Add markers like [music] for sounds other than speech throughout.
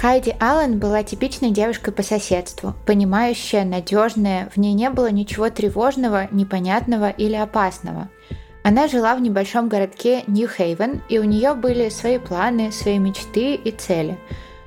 Хайди Аллен была типичной девушкой по соседству, понимающая, надежная, в ней не было ничего тревожного, непонятного или опасного. Она жила в небольшом городке Нью-Хейвен, и у нее были свои планы, свои мечты и цели.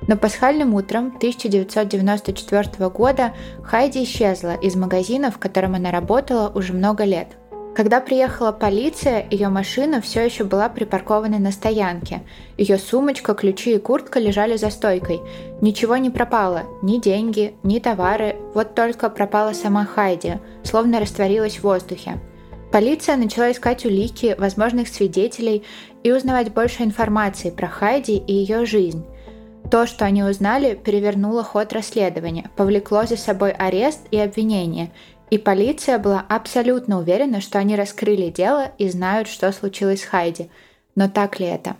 Но пасхальным утром 1994 года Хайди исчезла из магазина, в котором она работала уже много лет – когда приехала полиция, ее машина все еще была припаркована на стоянке. Ее сумочка, ключи и куртка лежали за стойкой. Ничего не пропало, ни деньги, ни товары, вот только пропала сама Хайди, словно растворилась в воздухе. Полиция начала искать улики, возможных свидетелей и узнавать больше информации про Хайди и ее жизнь. То, что они узнали, перевернуло ход расследования, повлекло за собой арест и обвинение – и полиция была абсолютно уверена, что они раскрыли дело и знают, что случилось с Хайди. Но так ли это?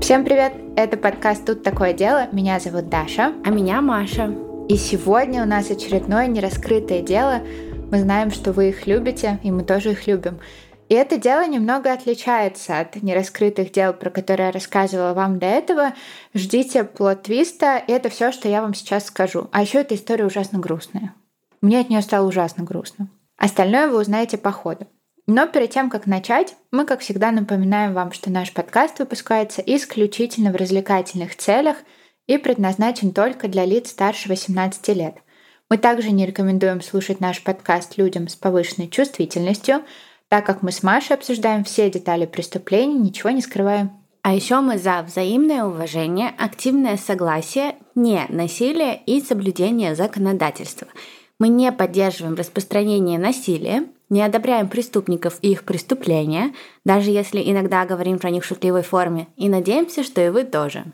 Всем привет! Это подкаст «Тут такое дело». Меня зовут Даша. А меня Маша. И сегодня у нас очередное нераскрытое дело. Мы знаем, что вы их любите, и мы тоже их любим. И это дело немного отличается от нераскрытых дел, про которые я рассказывала вам до этого. Ждите плод-твиста, и это все, что я вам сейчас скажу. А еще эта история ужасно грустная. Мне от нее стало ужасно грустно. Остальное вы узнаете по ходу. Но перед тем, как начать, мы, как всегда, напоминаем вам, что наш подкаст выпускается исключительно в развлекательных целях и предназначен только для лиц старше 18 лет. Мы также не рекомендуем слушать наш подкаст людям с повышенной чувствительностью, так как мы с Машей обсуждаем все детали преступлений, ничего не скрываем. А еще мы за взаимное уважение, активное согласие, не насилие и соблюдение законодательства – мы не поддерживаем распространение насилия, не одобряем преступников и их преступления, даже если иногда говорим про них в шутливой форме, и надеемся, что и вы тоже.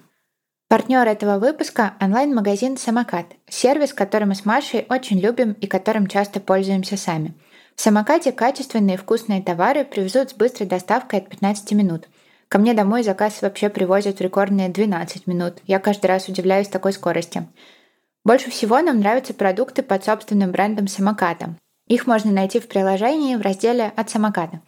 Партнер этого выпуска – онлайн-магазин «Самокат», сервис, который мы с Машей очень любим и которым часто пользуемся сами. В «Самокате» качественные и вкусные товары привезут с быстрой доставкой от 15 минут. Ко мне домой заказ вообще привозят в рекордные 12 минут. Я каждый раз удивляюсь такой скорости. Больше всего нам нравятся продукты под собственным брендом самоката. Их можно найти в приложении в разделе «От самоката».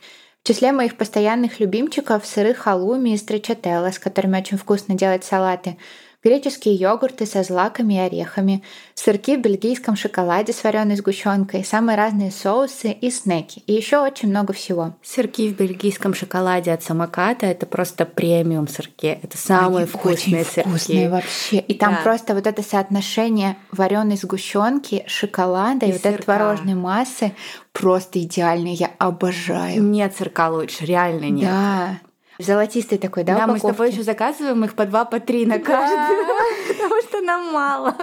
В числе моих постоянных любимчиков сыры халуми и строчателла, с которыми очень вкусно делать салаты – греческие йогурты со злаками и орехами, сырки в бельгийском шоколаде с вареной сгущенкой, самые разные соусы и снеки. И еще очень много всего. Сырки в бельгийском шоколаде от самоката это просто премиум сырки. Это самые Они вкусные очень сырки. Вкусные вообще. И там да. просто вот это соотношение вареной сгущенки, шоколада и, и вот этой творожной массы просто идеальное. Я обожаю. Нет сырка лучше, реально нет. Да. Золотистый такой, да? Да, упаковки? мы с тобой еще заказываем их по два, по три на каждый, [laughs] потому что нам мало.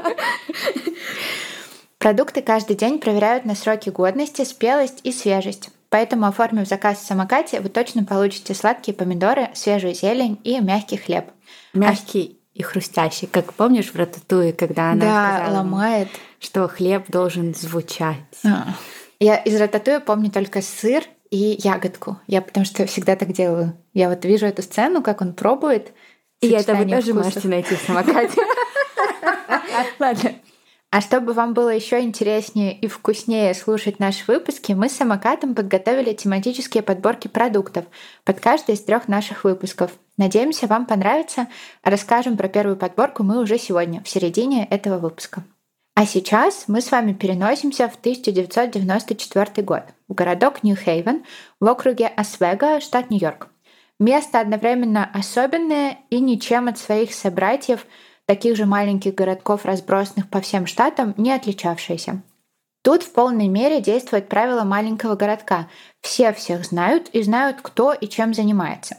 Продукты каждый день проверяют на сроки годности, спелость и свежесть. Поэтому, оформив заказ в самокате, вы точно получите сладкие помидоры, свежую зелень и мягкий хлеб. Мягкий и хрустящий, как помнишь в Рататуе, когда она да, сказала, ломает, что хлеб должен звучать. А. Я из Рататуя помню только сыр и ягодку. Я потому что всегда так делаю. Я вот вижу эту сцену, как он пробует. И это вы тоже вкусов. можете найти в самокате. [laughs] Ладно. А чтобы вам было еще интереснее и вкуснее слушать наши выпуски, мы с самокатом подготовили тематические подборки продуктов под каждый из трех наших выпусков. Надеемся, вам понравится. Расскажем про первую подборку мы уже сегодня, в середине этого выпуска. А сейчас мы с вами переносимся в 1994 год в городок Нью-Хейвен в округе Освега, штат Нью-Йорк. Место одновременно особенное и ничем от своих собратьев, таких же маленьких городков, разбросанных по всем штатам, не отличавшееся. Тут в полной мере действует правило маленького городка. Все всех знают и знают, кто и чем занимается.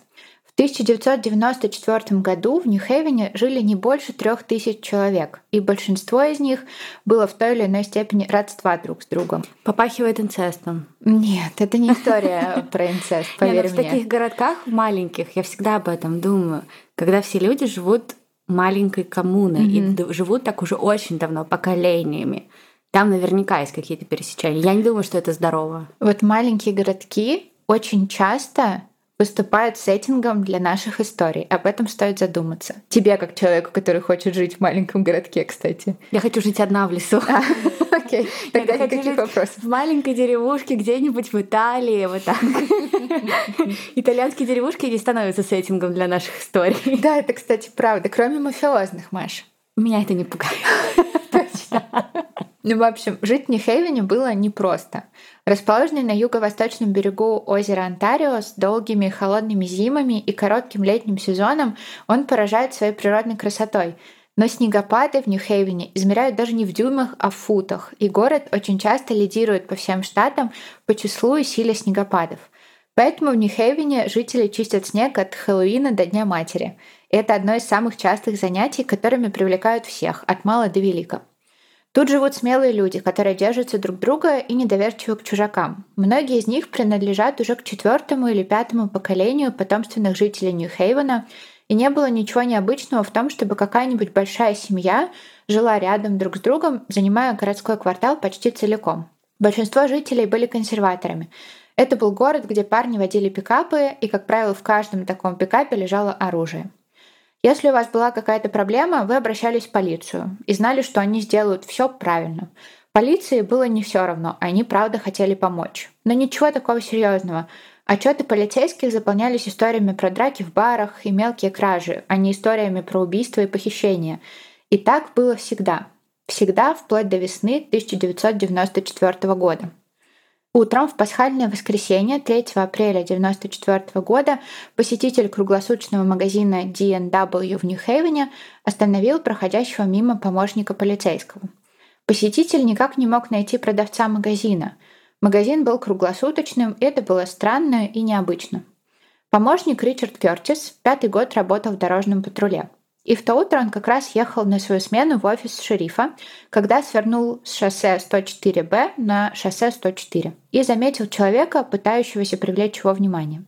1994 году в Нью-Хейвене жили не больше трех тысяч человек, и большинство из них было в той или иной степени родства друг с другом. Попахивает инцестом. Нет, это не история [laughs] про инцест, ну, поверь мне. В таких городках маленьких я всегда об этом думаю, когда все люди живут маленькой коммуной и живут так уже очень давно, поколениями. Там наверняка есть какие-то пересечения. Я не думаю, что это здорово. Вот маленькие городки очень часто выступают сеттингом для наших историй. Об этом стоит задуматься. Тебе, как человеку, который хочет жить в маленьком городке, кстати. Я хочу жить одна в лесу. А, окей, тогда никаких вопросов. В маленькой деревушке где-нибудь в Италии, вот так. Итальянские деревушки не становятся сеттингом для наших историй. Да, это, кстати, правда. Кроме мафиозных, Маш. Меня это не пугает. Ну, в общем, жить в Нью-Хейвене было непросто. Расположенный на юго-восточном берегу озера Онтарио с долгими холодными зимами и коротким летним сезоном, он поражает своей природной красотой. Но снегопады в Нью-Хейвене измеряют даже не в дюймах, а в футах, и город очень часто лидирует по всем штатам по числу и силе снегопадов. Поэтому в Нью-Хейвене жители чистят снег от Хэллоуина до Дня Матери. И это одно из самых частых занятий, которыми привлекают всех, от мала до велика. Тут живут смелые люди, которые держатся друг друга и недоверчивы к чужакам. Многие из них принадлежат уже к четвертому или пятому поколению потомственных жителей Нью-Хейвена, и не было ничего необычного в том, чтобы какая-нибудь большая семья жила рядом друг с другом, занимая городской квартал почти целиком. Большинство жителей были консерваторами. Это был город, где парни водили пикапы, и, как правило, в каждом таком пикапе лежало оружие. Если у вас была какая-то проблема, вы обращались в полицию и знали, что они сделают все правильно. Полиции было не все равно, они правда хотели помочь. Но ничего такого серьезного. Отчеты полицейских заполнялись историями про драки в барах и мелкие кражи, а не историями про убийства и похищения. И так было всегда. Всегда вплоть до весны 1994 года. Утром в пасхальное воскресенье 3 апреля 1994 года посетитель круглосуточного магазина D&W в Нью-Хейвене остановил проходящего мимо помощника полицейского. Посетитель никак не мог найти продавца магазина. Магазин был круглосуточным, и это было странно и необычно. Помощник Ричард Кертис пятый год работал в дорожном патруле. И в то утро он как раз ехал на свою смену в офис шерифа, когда свернул с шоссе 104Б на шоссе 104 и заметил человека, пытающегося привлечь его внимание.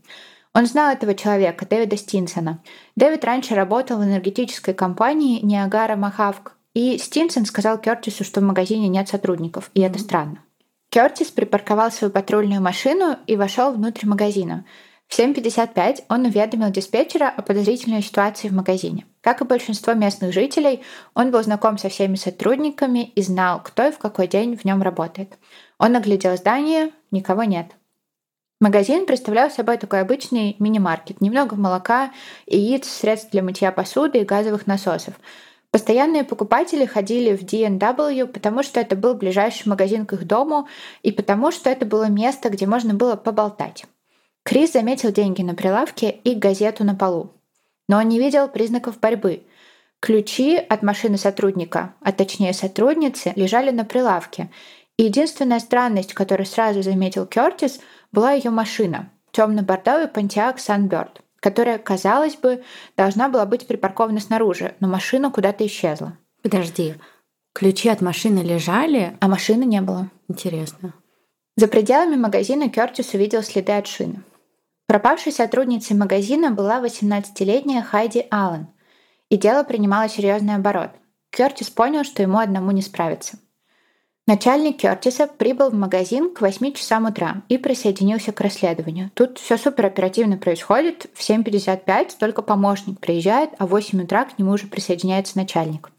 Он знал этого человека, Дэвида Стинсона. Дэвид раньше работал в энергетической компании Ниагара Махавк, и Стинсон сказал Кертису, что в магазине нет сотрудников, и это странно. Кертис припарковал свою патрульную машину и вошел внутрь магазина – в 7.55 он уведомил диспетчера о подозрительной ситуации в магазине. Как и большинство местных жителей, он был знаком со всеми сотрудниками и знал, кто и в какой день в нем работает. Он оглядел здание, никого нет. Магазин представлял собой такой обычный мини-маркет. Немного молока, яиц, средств для мытья посуды и газовых насосов. Постоянные покупатели ходили в D&W, потому что это был ближайший магазин к их дому и потому что это было место, где можно было поболтать. Крис заметил деньги на прилавке и газету на полу. Но он не видел признаков борьбы. Ключи от машины сотрудника, а точнее сотрудницы, лежали на прилавке. И единственная странность, которую сразу заметил Кертис, была ее машина — темно-бордовый Pontiac Sunbird, которая, казалось бы, должна была быть припаркована снаружи, но машина куда-то исчезла. Подожди, ключи от машины лежали, а машины не было. Интересно. За пределами магазина Кертис увидел следы от шины. Пропавшей сотрудницей магазина была 18-летняя Хайди Аллен, и дело принимало серьезный оборот. Кертис понял, что ему одному не справиться. Начальник Кертиса прибыл в магазин к 8 часам утра и присоединился к расследованию. Тут все супер оперативно происходит. В 7.55 только помощник приезжает, а в 8 утра к нему уже присоединяется начальник.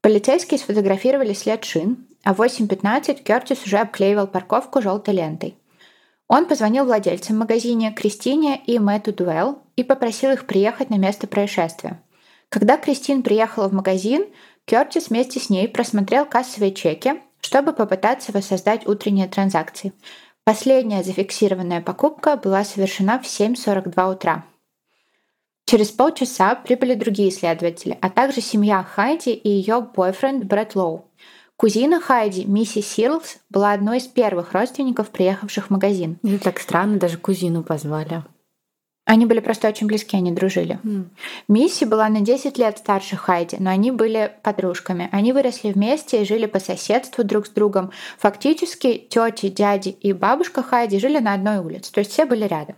Полицейские сфотографировали след шин, а в 8.15 Кертис уже обклеивал парковку желтой лентой. Он позвонил владельцам магазина Кристине и Мэтту Дуэлл и попросил их приехать на место происшествия. Когда Кристин приехала в магазин, Кертис вместе с ней просмотрел кассовые чеки, чтобы попытаться воссоздать утренние транзакции. Последняя зафиксированная покупка была совершена в 7.42 утра. Через полчаса прибыли другие следователи, а также семья Хайди и ее бойфренд Брэд Лоу. Кузина Хайди, миссис Сирлс, была одной из первых родственников, приехавших в магазин. Это так странно, даже кузину позвали. Они были просто очень близки, они дружили. Mm. Мисси была на 10 лет старше Хайди, но они были подружками. Они выросли вместе и жили по соседству друг с другом. Фактически тети, дяди и бабушка Хайди жили на одной улице, то есть все были рядом.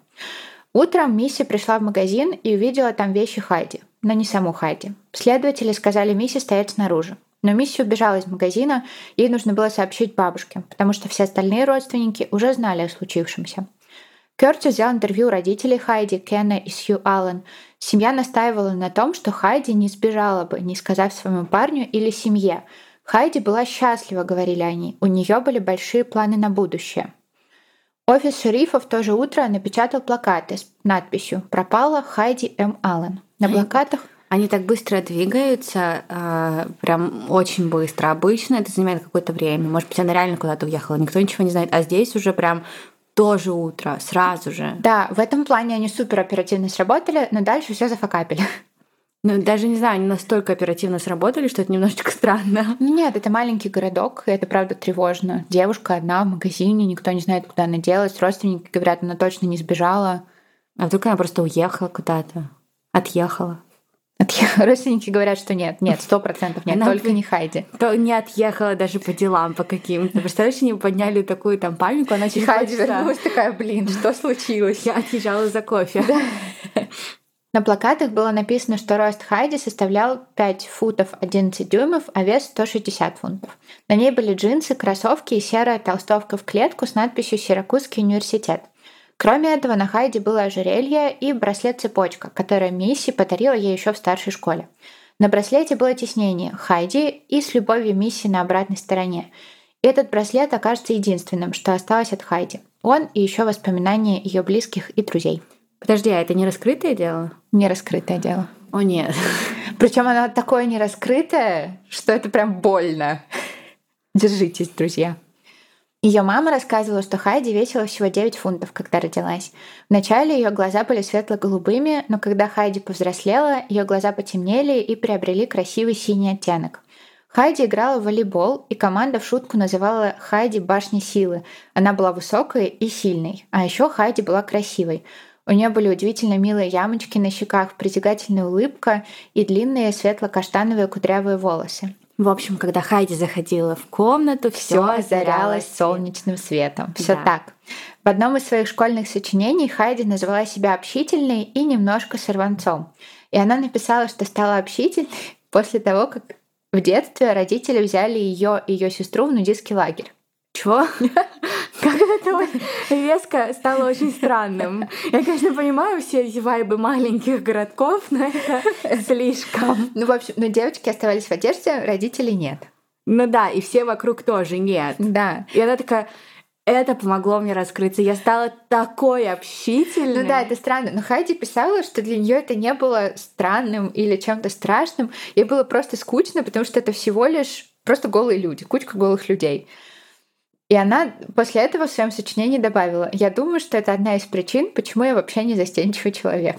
Утром Мисси пришла в магазин и увидела там вещи Хайди, но не саму Хайди. Следователи сказали Мисси стоять снаружи. Но Мисси убежала из магазина, ей нужно было сообщить бабушке, потому что все остальные родственники уже знали о случившемся. Кертис взял интервью родителей Хайди, Кена и Сью Аллен. Семья настаивала на том, что Хайди не сбежала бы, не сказав своему парню или семье. Хайди была счастлива, говорили они. У нее были большие планы на будущее. Офис шерифа в то же утро напечатал плакаты с надписью «Пропала Хайди М. Аллен». На плакатах Они так быстро двигаются, э, прям очень быстро. Обычно это занимает какое-то время. Может быть, она реально куда-то уехала, никто ничего не знает. А здесь уже прям тоже утро, сразу же. Да, в этом плане они супер оперативно сработали, но дальше все зафакапили. Ну, даже не знаю, они настолько оперативно сработали, что это немножечко [laughs] странно. Нет, это маленький городок, и это правда тревожно. Девушка одна в магазине, никто не знает, куда она делась. Родственники говорят, она точно не сбежала. А вдруг она просто уехала куда-то? Отъехала? [laughs] Родственники говорят, что нет, нет, сто процентов нет, она только не Хайди. То не отъехала даже по делам по каким-то. Представляешь, они подняли такую там панику, она через Хайди вернулась такая, блин, что [laughs] случилось? Я отъезжала за кофе. [laughs] На плакатах было написано, что рост Хайди составлял 5 футов 11 дюймов, а вес 160 фунтов. На ней были джинсы, кроссовки и серая толстовка в клетку с надписью «Сиракузский университет». Кроме этого, на Хайди было ожерелье и браслет-цепочка, которое Мисси подарила ей еще в старшей школе. На браслете было тиснение Хайди и с любовью Мисси на обратной стороне. И этот браслет окажется единственным, что осталось от Хайди. Он и еще воспоминания ее близких и друзей. Подожди, а это не раскрытое дело? Не раскрытое дело. О нет. [laughs] Причем оно такое не раскрытое, что это прям больно. Держитесь, друзья. Ее мама рассказывала, что Хайди весила всего 9 фунтов, когда родилась. Вначале ее глаза были светло-голубыми, но когда Хайди повзрослела, ее глаза потемнели и приобрели красивый синий оттенок. Хайди играла в волейбол, и команда в шутку называла Хайди башней силы. Она была высокой и сильной, а еще Хайди была красивой. У нее были удивительно милые ямочки на щеках, притягательная улыбка и длинные светло-каштановые кудрявые волосы. В общем, когда Хайди заходила в комнату, все озарялось солнечным светом. Все да. так. В одном из своих школьных сочинений Хайди назвала себя общительной и немножко сорванцом. И она написала, что стала общительной после того, как в детстве родители взяли ее и ее сестру в нудистский лагерь. Чего? [laughs] Это резко стало очень странным. Я, конечно, понимаю все эти вайбы маленьких городков, но это слишком. Ну, в общем, но девочки оставались в одежде, родителей нет. Ну да, и все вокруг тоже нет. Да. И она такая, это помогло мне раскрыться. Я стала такой общительной. Ну да, это странно. Но Хайди писала, что для нее это не было странным или чем-то страшным. Ей было просто скучно, потому что это всего лишь просто голые люди, кучка голых людей. И она после этого в своем сочинении добавила, я думаю, что это одна из причин, почему я вообще не застенчивый человек.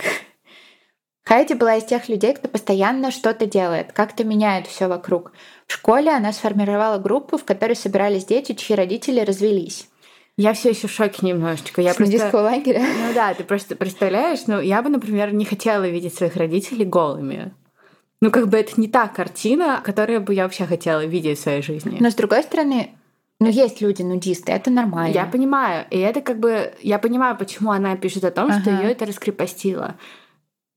[laughs] Хайди была из тех людей, кто постоянно что-то делает, как-то меняет все вокруг. В школе она сформировала группу, в которой собирались дети, чьи родители развелись. Я все еще в шоке немножечко. Я С просто... лагеря? [laughs] Ну да, ты просто представляешь, ну я бы, например, не хотела видеть своих родителей голыми. Ну как бы это не та картина, которую бы я вообще хотела видеть в своей жизни. Но с другой стороны, но есть люди-нудисты, это нормально. Я понимаю. И это как бы... Я понимаю, почему она пишет о том, ага. что ее это раскрепостило.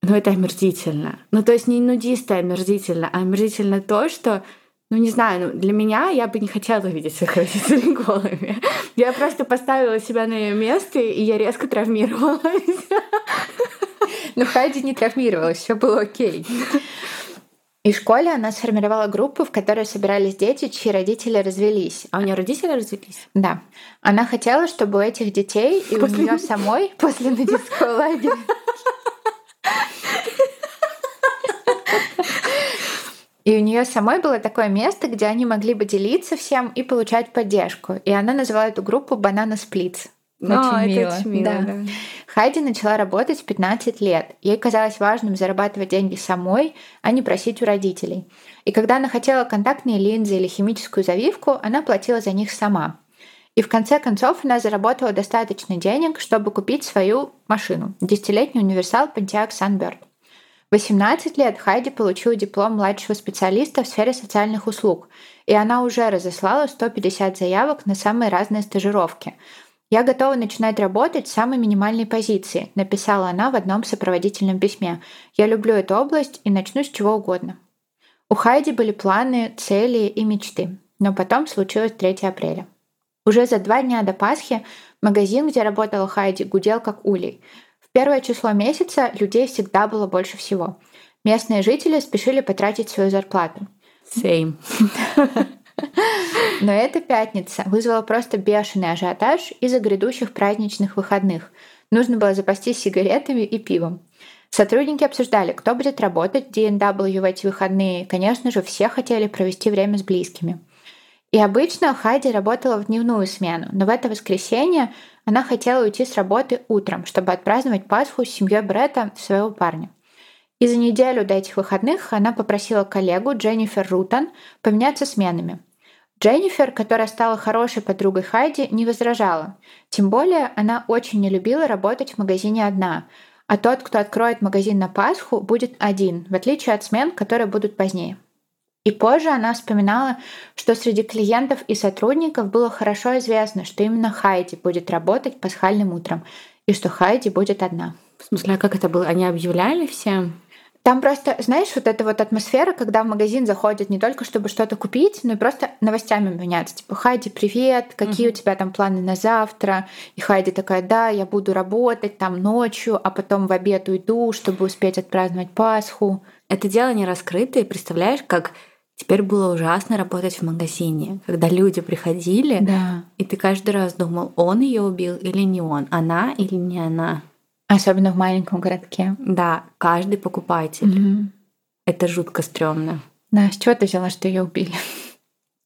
Но это омерзительно. Ну, то есть не нудисты омерзительно, а омерзительно то, что ну, не знаю, ну, для меня я бы не хотела видеть своих родителей [laughs] голыми. Я просто поставила себя на ее место, и я резко травмировалась. Ну, Хайди не травмировалась, все было окей. И в школе она сформировала группу, в которой собирались дети, чьи родители развелись. А у нее родители развелись? Да. Она хотела, чтобы у этих детей и после... у нее самой [laughs] после нудистского лагеря И у нее самой было такое место, где они могли бы делиться всем и получать поддержку. И она назвала эту группу «Банана Сплитс». Очень О, мило. Это очень мило да. Да. Хайди начала работать в 15 лет. Ей казалось важным зарабатывать деньги самой, а не просить у родителей. И когда она хотела контактные линзы или химическую завивку, она платила за них сама. И в конце концов она заработала достаточно денег, чтобы купить свою машину – десятилетний универсал Pontiac Sunbird. В 18 лет Хайди получила диплом младшего специалиста в сфере социальных услуг, и она уже разослала 150 заявок на самые разные стажировки – «Я готова начинать работать с самой минимальной позиции», написала она в одном сопроводительном письме. «Я люблю эту область и начну с чего угодно». У Хайди были планы, цели и мечты. Но потом случилось 3 апреля. Уже за два дня до Пасхи магазин, где работала Хайди, гудел как улей. В первое число месяца людей всегда было больше всего. Местные жители спешили потратить свою зарплату. Same. [laughs] Но эта пятница вызвала просто бешеный ажиотаж из-за грядущих праздничных выходных. Нужно было запастись сигаретами и пивом. Сотрудники обсуждали, кто будет работать в D&W в эти выходные. Конечно же, все хотели провести время с близкими. И обычно Хайди работала в дневную смену, но в это воскресенье она хотела уйти с работы утром, чтобы отпраздновать Пасху с семьей Бретта, своего парня. И за неделю до этих выходных она попросила коллегу Дженнифер Рутон поменяться сменами. Дженнифер, которая стала хорошей подругой Хайди, не возражала. Тем более она очень не любила работать в магазине одна, а тот, кто откроет магазин на Пасху, будет один, в отличие от смен, которые будут позднее. И позже она вспоминала, что среди клиентов и сотрудников было хорошо известно, что именно Хайди будет работать пасхальным утром, и что Хайди будет одна. В смысле, а как это было? Они объявляли всем? Там просто, знаешь, вот эта вот атмосфера, когда в магазин заходят не только чтобы что-то купить, но и просто новостями меняться. Типа, Хайди, привет, какие uh-huh. у тебя там планы на завтра? И Хайди такая, да, я буду работать там ночью, а потом в обед уйду, чтобы успеть отпраздновать Пасху. Это дело не раскрытое, представляешь, как Теперь было ужасно работать в магазине, когда люди приходили, да. и ты каждый раз думал, он ее убил или не он, она или не она. Особенно в маленьком городке. Да, каждый покупатель. Угу. Это жутко стрёмно. Да, с чего ты взяла, что ее убили?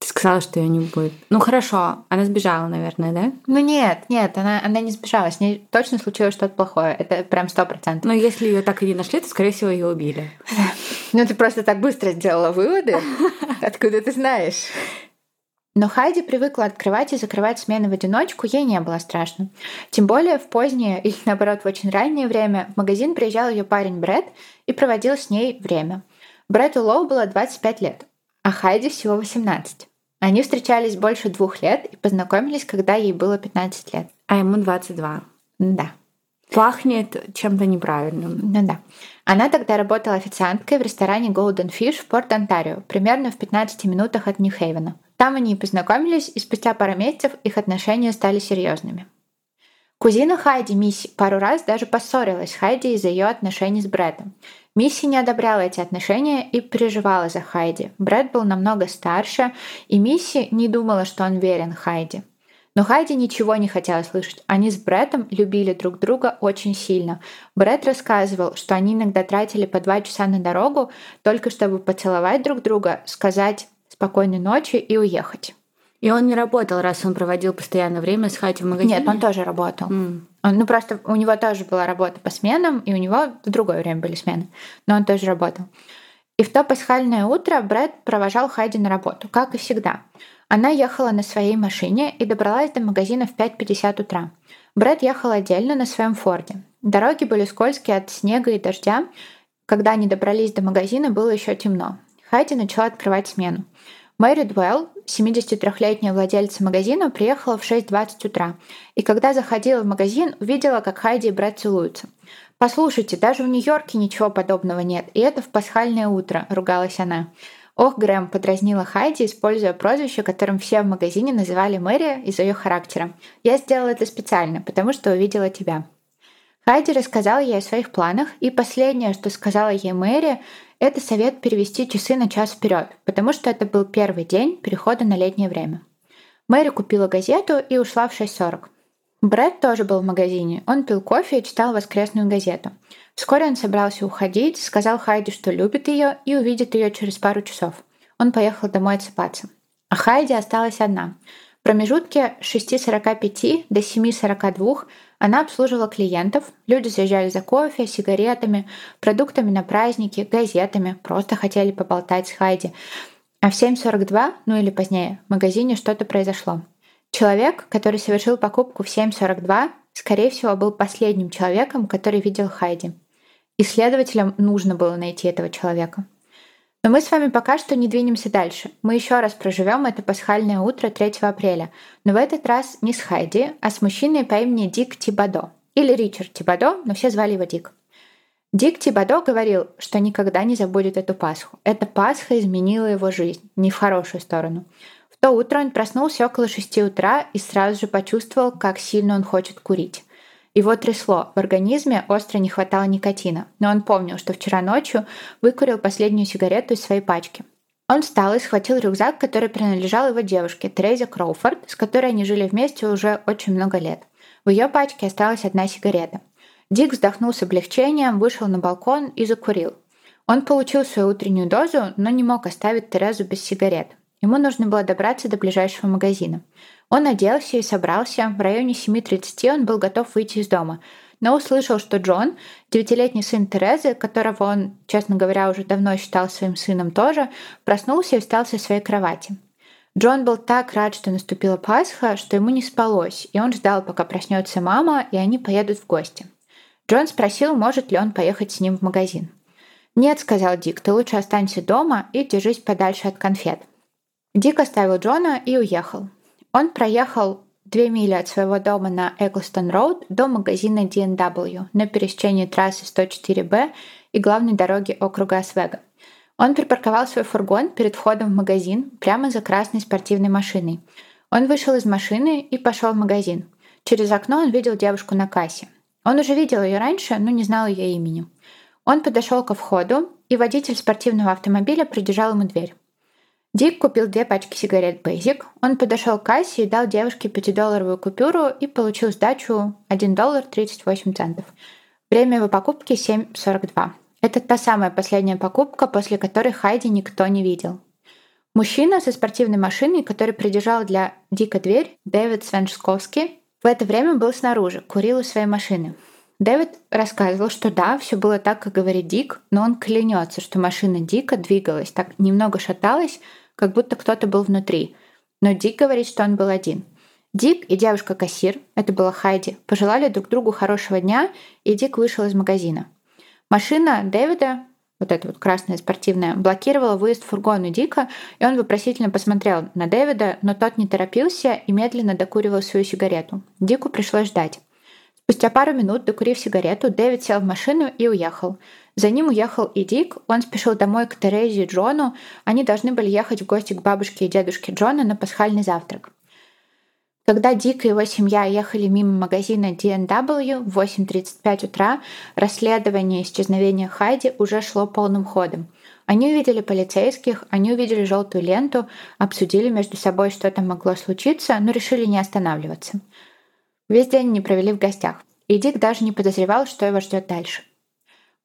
Ты сказала, что ее не будет. Ну хорошо, она сбежала, наверное, да? Ну нет, нет, она, она не сбежала. С ней точно случилось что-то плохое. Это прям сто процентов. Но если ее так и не нашли, то, скорее всего, ее убили. [laughs] Ну ты просто так быстро сделала выводы. [laughs] Откуда ты знаешь? Но Хайди привыкла открывать и закрывать смены в одиночку, ей не было страшно. Тем более в позднее или, наоборот, в очень раннее время в магазин приезжал ее парень Брэд и проводил с ней время. Брэду Лоу было 25 лет, а Хайди всего 18. Они встречались больше двух лет и познакомились, когда ей было 15 лет. А ему 22. Да. Пахнет чем-то неправильным. Ну да. Она тогда работала официанткой в ресторане Golden Fish в Порт-Онтарио, примерно в 15 минутах от Нью-Хейвена. Там они познакомились, и спустя пару месяцев их отношения стали серьезными. Кузина Хайди Мисси пару раз даже поссорилась с Хайди из-за ее отношений с Брэдом. Мисси не одобряла эти отношения и переживала за Хайди. Брэд был намного старше, и Мисси не думала, что он верен Хайди. Но Хайди ничего не хотела слышать. Они с Брэдом любили друг друга очень сильно. Брэд рассказывал, что они иногда тратили по два часа на дорогу, только чтобы поцеловать друг друга, сказать спокойной ночи и уехать. И он не работал, раз он проводил постоянное время с Хайти в магазине? Нет, он тоже работал. Mm. Он, ну, просто у него тоже была работа по сменам, и у него в другое время были смены. Но он тоже работал. И в то пасхальное утро Брэд провожал Хайди на работу, как и всегда. Она ехала на своей машине и добралась до магазина в 5.50 утра. Брэд ехал отдельно на своем Форде. Дороги были скользкие от снега и дождя. Когда они добрались до магазина, было еще темно. Хайди начала открывать смену. Мэри Дуэлл, 73-летняя владельца магазина, приехала в 6.20 утра. И когда заходила в магазин, увидела, как Хайди и Брэд целуются. «Послушайте, даже в Нью-Йорке ничего подобного нет, и это в пасхальное утро», — ругалась она. Ох, Грэм подразнила Хайди, используя прозвище, которым все в магазине называли Мэри из-за ее характера. «Я сделала это специально, потому что увидела тебя». Хайди рассказала ей о своих планах, и последнее, что сказала ей Мэри, это совет перевести часы на час вперед, потому что это был первый день перехода на летнее время. Мэри купила газету и ушла в 6.40. Брэд тоже был в магазине. Он пил кофе и читал воскресную газету. Вскоре он собрался уходить, сказал Хайди, что любит ее и увидит ее через пару часов. Он поехал домой отсыпаться. А Хайди осталась одна. В промежутке с 6.45 до 7.42 она обслуживала клиентов, люди заезжали за кофе, сигаретами, продуктами на праздники, газетами, просто хотели поболтать с Хайди. А в 7.42, ну или позднее, в магазине что-то произошло. Человек, который совершил покупку в 7.42, скорее всего, был последним человеком, который видел Хайди. Исследователям нужно было найти этого человека. Но мы с вами пока что не двинемся дальше. Мы еще раз проживем это пасхальное утро 3 апреля, но в этот раз не с Хайди, а с мужчиной по имени Дик Тибадо. Или Ричард Тибадо, но все звали его Дик. Дик Тибадо говорил, что никогда не забудет эту Пасху. Эта Пасха изменила его жизнь, не в хорошую сторону. В то утро он проснулся около 6 утра и сразу же почувствовал, как сильно он хочет курить. Его трясло, в организме остро не хватало никотина, но он помнил, что вчера ночью выкурил последнюю сигарету из своей пачки. Он встал и схватил рюкзак, который принадлежал его девушке, Терезе Кроуфорд, с которой они жили вместе уже очень много лет. В ее пачке осталась одна сигарета. Дик вздохнул с облегчением, вышел на балкон и закурил. Он получил свою утреннюю дозу, но не мог оставить Терезу без сигарет. Ему нужно было добраться до ближайшего магазина. Он оделся и собрался. В районе 7.30 он был готов выйти из дома, но услышал, что Джон, девятилетний сын Терезы, которого он, честно говоря, уже давно считал своим сыном тоже, проснулся и встал со своей кровати. Джон был так рад, что наступила Пасха, что ему не спалось, и он ждал, пока проснется мама, и они поедут в гости. Джон спросил, может ли он поехать с ним в магазин. «Нет», — сказал Дик, — «ты лучше останься дома и держись подальше от конфет». Дик оставил Джона и уехал. Он проехал две мили от своего дома на Эглстон Роуд до магазина D&W на пересечении трассы 104Б и главной дороги округа Освега. Он припарковал свой фургон перед входом в магазин прямо за красной спортивной машиной. Он вышел из машины и пошел в магазин. Через окно он видел девушку на кассе. Он уже видел ее раньше, но не знал ее имени. Он подошел ко входу, и водитель спортивного автомобиля придержал ему дверь. Дик купил две пачки сигарет Basic. Он подошел к кассе и дал девушке 5-долларовую купюру и получил сдачу 1 доллар 38 центов. Время его покупки 7,42. Это та самая последняя покупка, после которой Хайди никто не видел. Мужчина со спортивной машиной, который придержал для Дика дверь, Дэвид Свеншковский, в это время был снаружи, курил у своей машины. Дэвид рассказывал, что да, все было так, как говорит Дик, но он клянется, что машина Дика двигалась, так немного шаталась, как будто кто-то был внутри. Но Дик говорит, что он был один. Дик и девушка-кассир, это была Хайди, пожелали друг другу хорошего дня, и Дик вышел из магазина. Машина Дэвида, вот эта вот красная спортивная, блокировала выезд фургона Дика, и он вопросительно посмотрел на Дэвида, но тот не торопился и медленно докуривал свою сигарету. Дику пришлось ждать. Спустя пару минут, докурив сигарету, Дэвид сел в машину и уехал. За ним уехал и Дик. Он спешил домой к Терезе и Джону. Они должны были ехать в гости к бабушке и дедушке Джона на пасхальный завтрак. Когда Дик и его семья ехали мимо магазина D&W в 8.35 утра, расследование исчезновения Хайди уже шло полным ходом. Они увидели полицейских, они увидели желтую ленту, обсудили между собой, что там могло случиться, но решили не останавливаться. Весь день они провели в гостях, и Дик даже не подозревал, что его ждет дальше.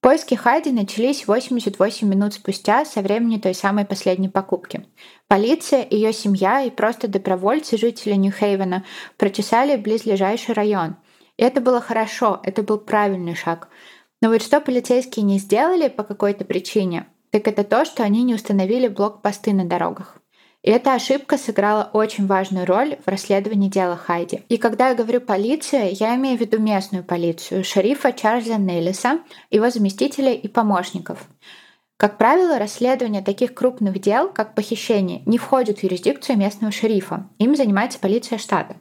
Поиски Хайди начались 88 минут спустя со времени той самой последней покупки. Полиция, ее семья и просто добровольцы, жители Нью-Хейвена, прочесали близлежащий район. И это было хорошо, это был правильный шаг. Но вот что полицейские не сделали по какой-то причине, так это то, что они не установили блокпосты на дорогах. И эта ошибка сыграла очень важную роль в расследовании дела Хайди. И когда я говорю полиция, я имею в виду местную полицию, шерифа Чарльза Неллиса, его заместителей и помощников. Как правило, расследование таких крупных дел, как похищение, не входит в юрисдикцию местного шерифа. Им занимается полиция штата.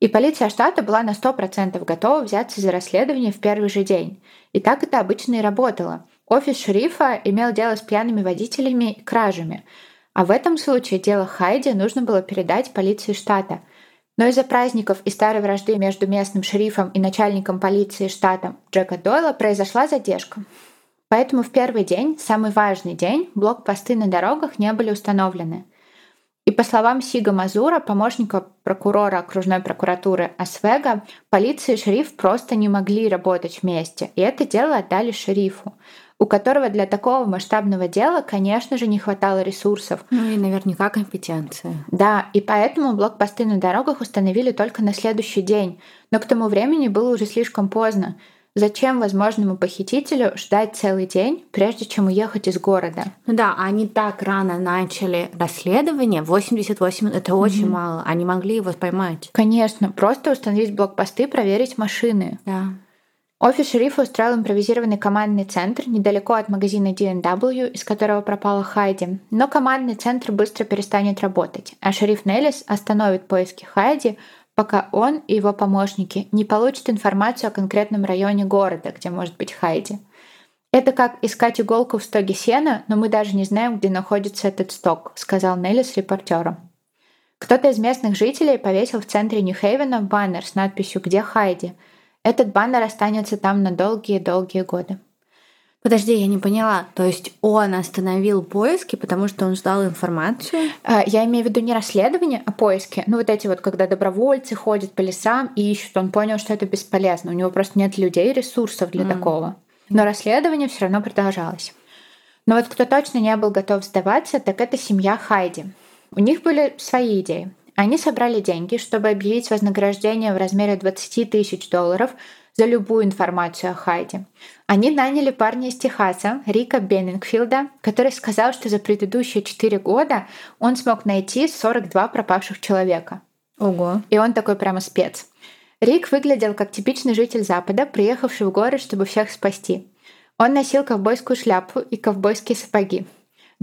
И полиция штата была на 100% готова взяться за расследование в первый же день. И так это обычно и работало. Офис шерифа имел дело с пьяными водителями и кражами – а в этом случае дело Хайди нужно было передать полиции штата. Но из-за праздников и старой вражды между местным шерифом и начальником полиции штата Джека Дойла произошла задержка. Поэтому в первый день, самый важный день, блокпосты на дорогах не были установлены. И по словам Сига Мазура, помощника прокурора окружной прокуратуры Освега, полиция и шериф просто не могли работать вместе, и это дело отдали шерифу у которого для такого масштабного дела, конечно же, не хватало ресурсов. Ну и наверняка компетенции. Да, и поэтому блокпосты на дорогах установили только на следующий день. Но к тому времени было уже слишком поздно. Зачем возможному похитителю ждать целый день, прежде чем уехать из города? Ну да, они так рано начали расследование, 88 это mm-hmm. очень мало, они могли его поймать. Конечно, просто установить блокпосты, проверить машины. Да. Офис шерифа устроил импровизированный командный центр недалеко от магазина D&W, из которого пропала Хайди. Но командный центр быстро перестанет работать, а шериф Неллис остановит поиски Хайди, пока он и его помощники не получат информацию о конкретном районе города, где может быть Хайди. Это как искать иголку в стоге сена, но мы даже не знаем, где находится этот сток, сказал Неллис репортерам. Кто-то из местных жителей повесил в центре Нью-Хейвена баннер с надписью «Где Хайди?», этот баннер останется там на долгие-долгие годы. Подожди, я не поняла. То есть он остановил поиски, потому что он ждал информацию? А, я имею в виду не расследование, а поиски. Ну вот эти вот, когда добровольцы ходят по лесам и ищут, он понял, что это бесполезно. У него просто нет людей, ресурсов для mm. такого. Но расследование все равно продолжалось. Но вот кто точно не был готов сдаваться, так это семья Хайди. У них были свои идеи. Они собрали деньги, чтобы объявить вознаграждение в размере 20 тысяч долларов за любую информацию о Хайде. Они наняли парня из Техаса, Рика Беннингфилда, который сказал, что за предыдущие 4 года он смог найти 42 пропавших человека. Ого. И он такой прямо спец. Рик выглядел как типичный житель Запада, приехавший в город, чтобы всех спасти. Он носил ковбойскую шляпу и ковбойские сапоги.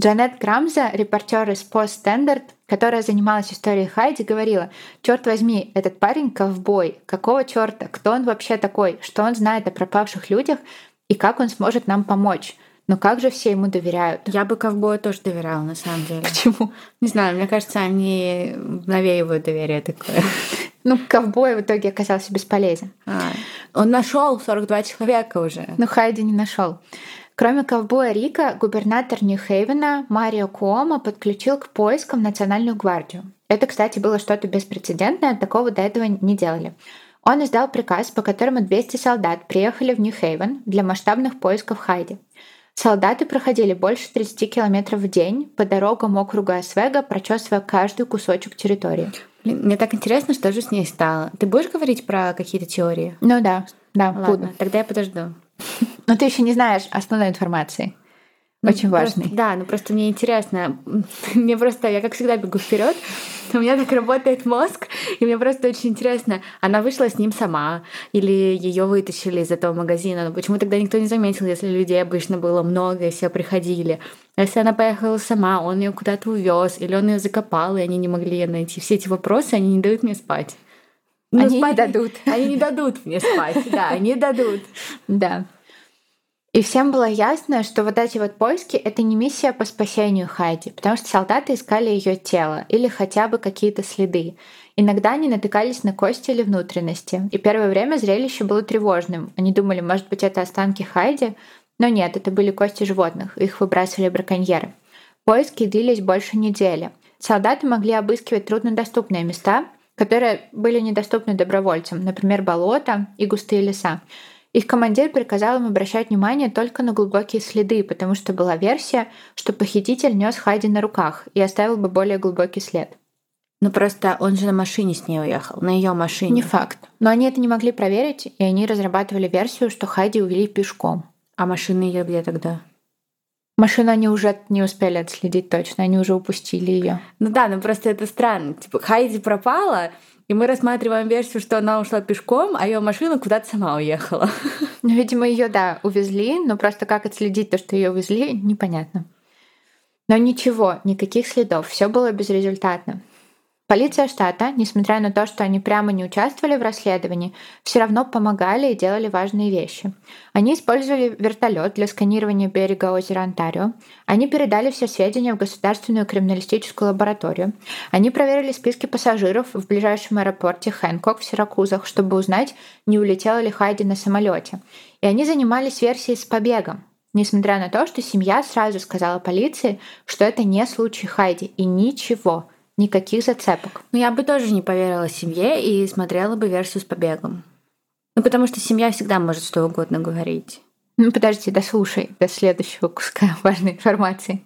Джанет Грамза, репортер из Post Standard, которая занималась историей Хайди, говорила, черт возьми, этот парень ковбой, какого черта, кто он вообще такой, что он знает о пропавших людях и как он сможет нам помочь. Но как же все ему доверяют? Я бы ковбою тоже доверяла, на самом деле. Почему? Не знаю, мне кажется, они навеивают доверие такое. Ну, ковбой в итоге оказался бесполезен. А, он нашел 42 человека уже. Ну, Хайди не нашел. Кроме ковбоя Рика, губернатор Нью-Хейвена Марио Куома подключил к поискам Национальную гвардию. Это, кстати, было что-то беспрецедентное, такого до этого не делали. Он издал приказ, по которому 200 солдат приехали в Нью-Хейвен для масштабных поисков Хайди. Солдаты проходили больше 30 километров в день по дорогам округа Освега, прочесывая каждый кусочек территории. Блин, мне так интересно, что же с ней стало. Ты будешь говорить про какие-то теории? Ну да, да, Ладно, буду. Тогда я подожду. Но ты еще не знаешь основной информации. Ну, Очень ну, важный. Просто, да, ну просто мне интересно. [laughs] Мне просто, я как всегда бегу вперед. У меня так работает мозг, и мне просто очень интересно, она вышла с ним сама, или ее вытащили из этого магазина. Но почему тогда никто не заметил, если людей обычно было много, и все приходили? А если она поехала сама, он ее куда-то увез, или он ее закопал, и они не могли ее найти. Все эти вопросы, они не дают мне спать. Ну, они спать, не дадут. Они не дадут мне спать, да, они дадут. [laughs] Да. И всем было ясно, что вот эти вот поиски — это не миссия по спасению Хайди, потому что солдаты искали ее тело или хотя бы какие-то следы. Иногда они натыкались на кости или внутренности, и первое время зрелище было тревожным. Они думали, может быть, это останки Хайди, но нет, это были кости животных, их выбрасывали браконьеры. Поиски длились больше недели. Солдаты могли обыскивать труднодоступные места, которые были недоступны добровольцам, например, болота и густые леса. Их командир приказал им обращать внимание только на глубокие следы, потому что была версия, что похититель нес Хайди на руках и оставил бы более глубокий след. Ну просто он же на машине с ней уехал, на ее машине. Не факт. Но они это не могли проверить, и они разрабатывали версию, что Хайди увели пешком. А машина ее где тогда? Машину они уже не успели отследить точно, они уже упустили ее. Ну да, ну просто это странно. Типа Хайди пропала, и мы рассматриваем версию, что она ушла пешком, а ее машина куда-то сама уехала. [laughs] Ну, видимо, ее, да, увезли, но просто как отследить то, что ее увезли, непонятно. Но ничего, никаких следов, все было безрезультатно. Полиция штата, несмотря на то, что они прямо не участвовали в расследовании, все равно помогали и делали важные вещи. Они использовали вертолет для сканирования берега озера Онтарио. Они передали все сведения в Государственную криминалистическую лабораторию. Они проверили списки пассажиров в ближайшем аэропорте Хэнкок в Сиракузах, чтобы узнать, не улетела ли Хайди на самолете. И они занимались версией с побегом, несмотря на то, что семья сразу сказала полиции, что это не случай Хайди и ничего – Никаких зацепок. Ну, я бы тоже не поверила семье и смотрела бы версию с побегом. Ну, потому что семья всегда может что угодно говорить. Ну, подожди, дослушай до следующего куска [laughs] важной информации.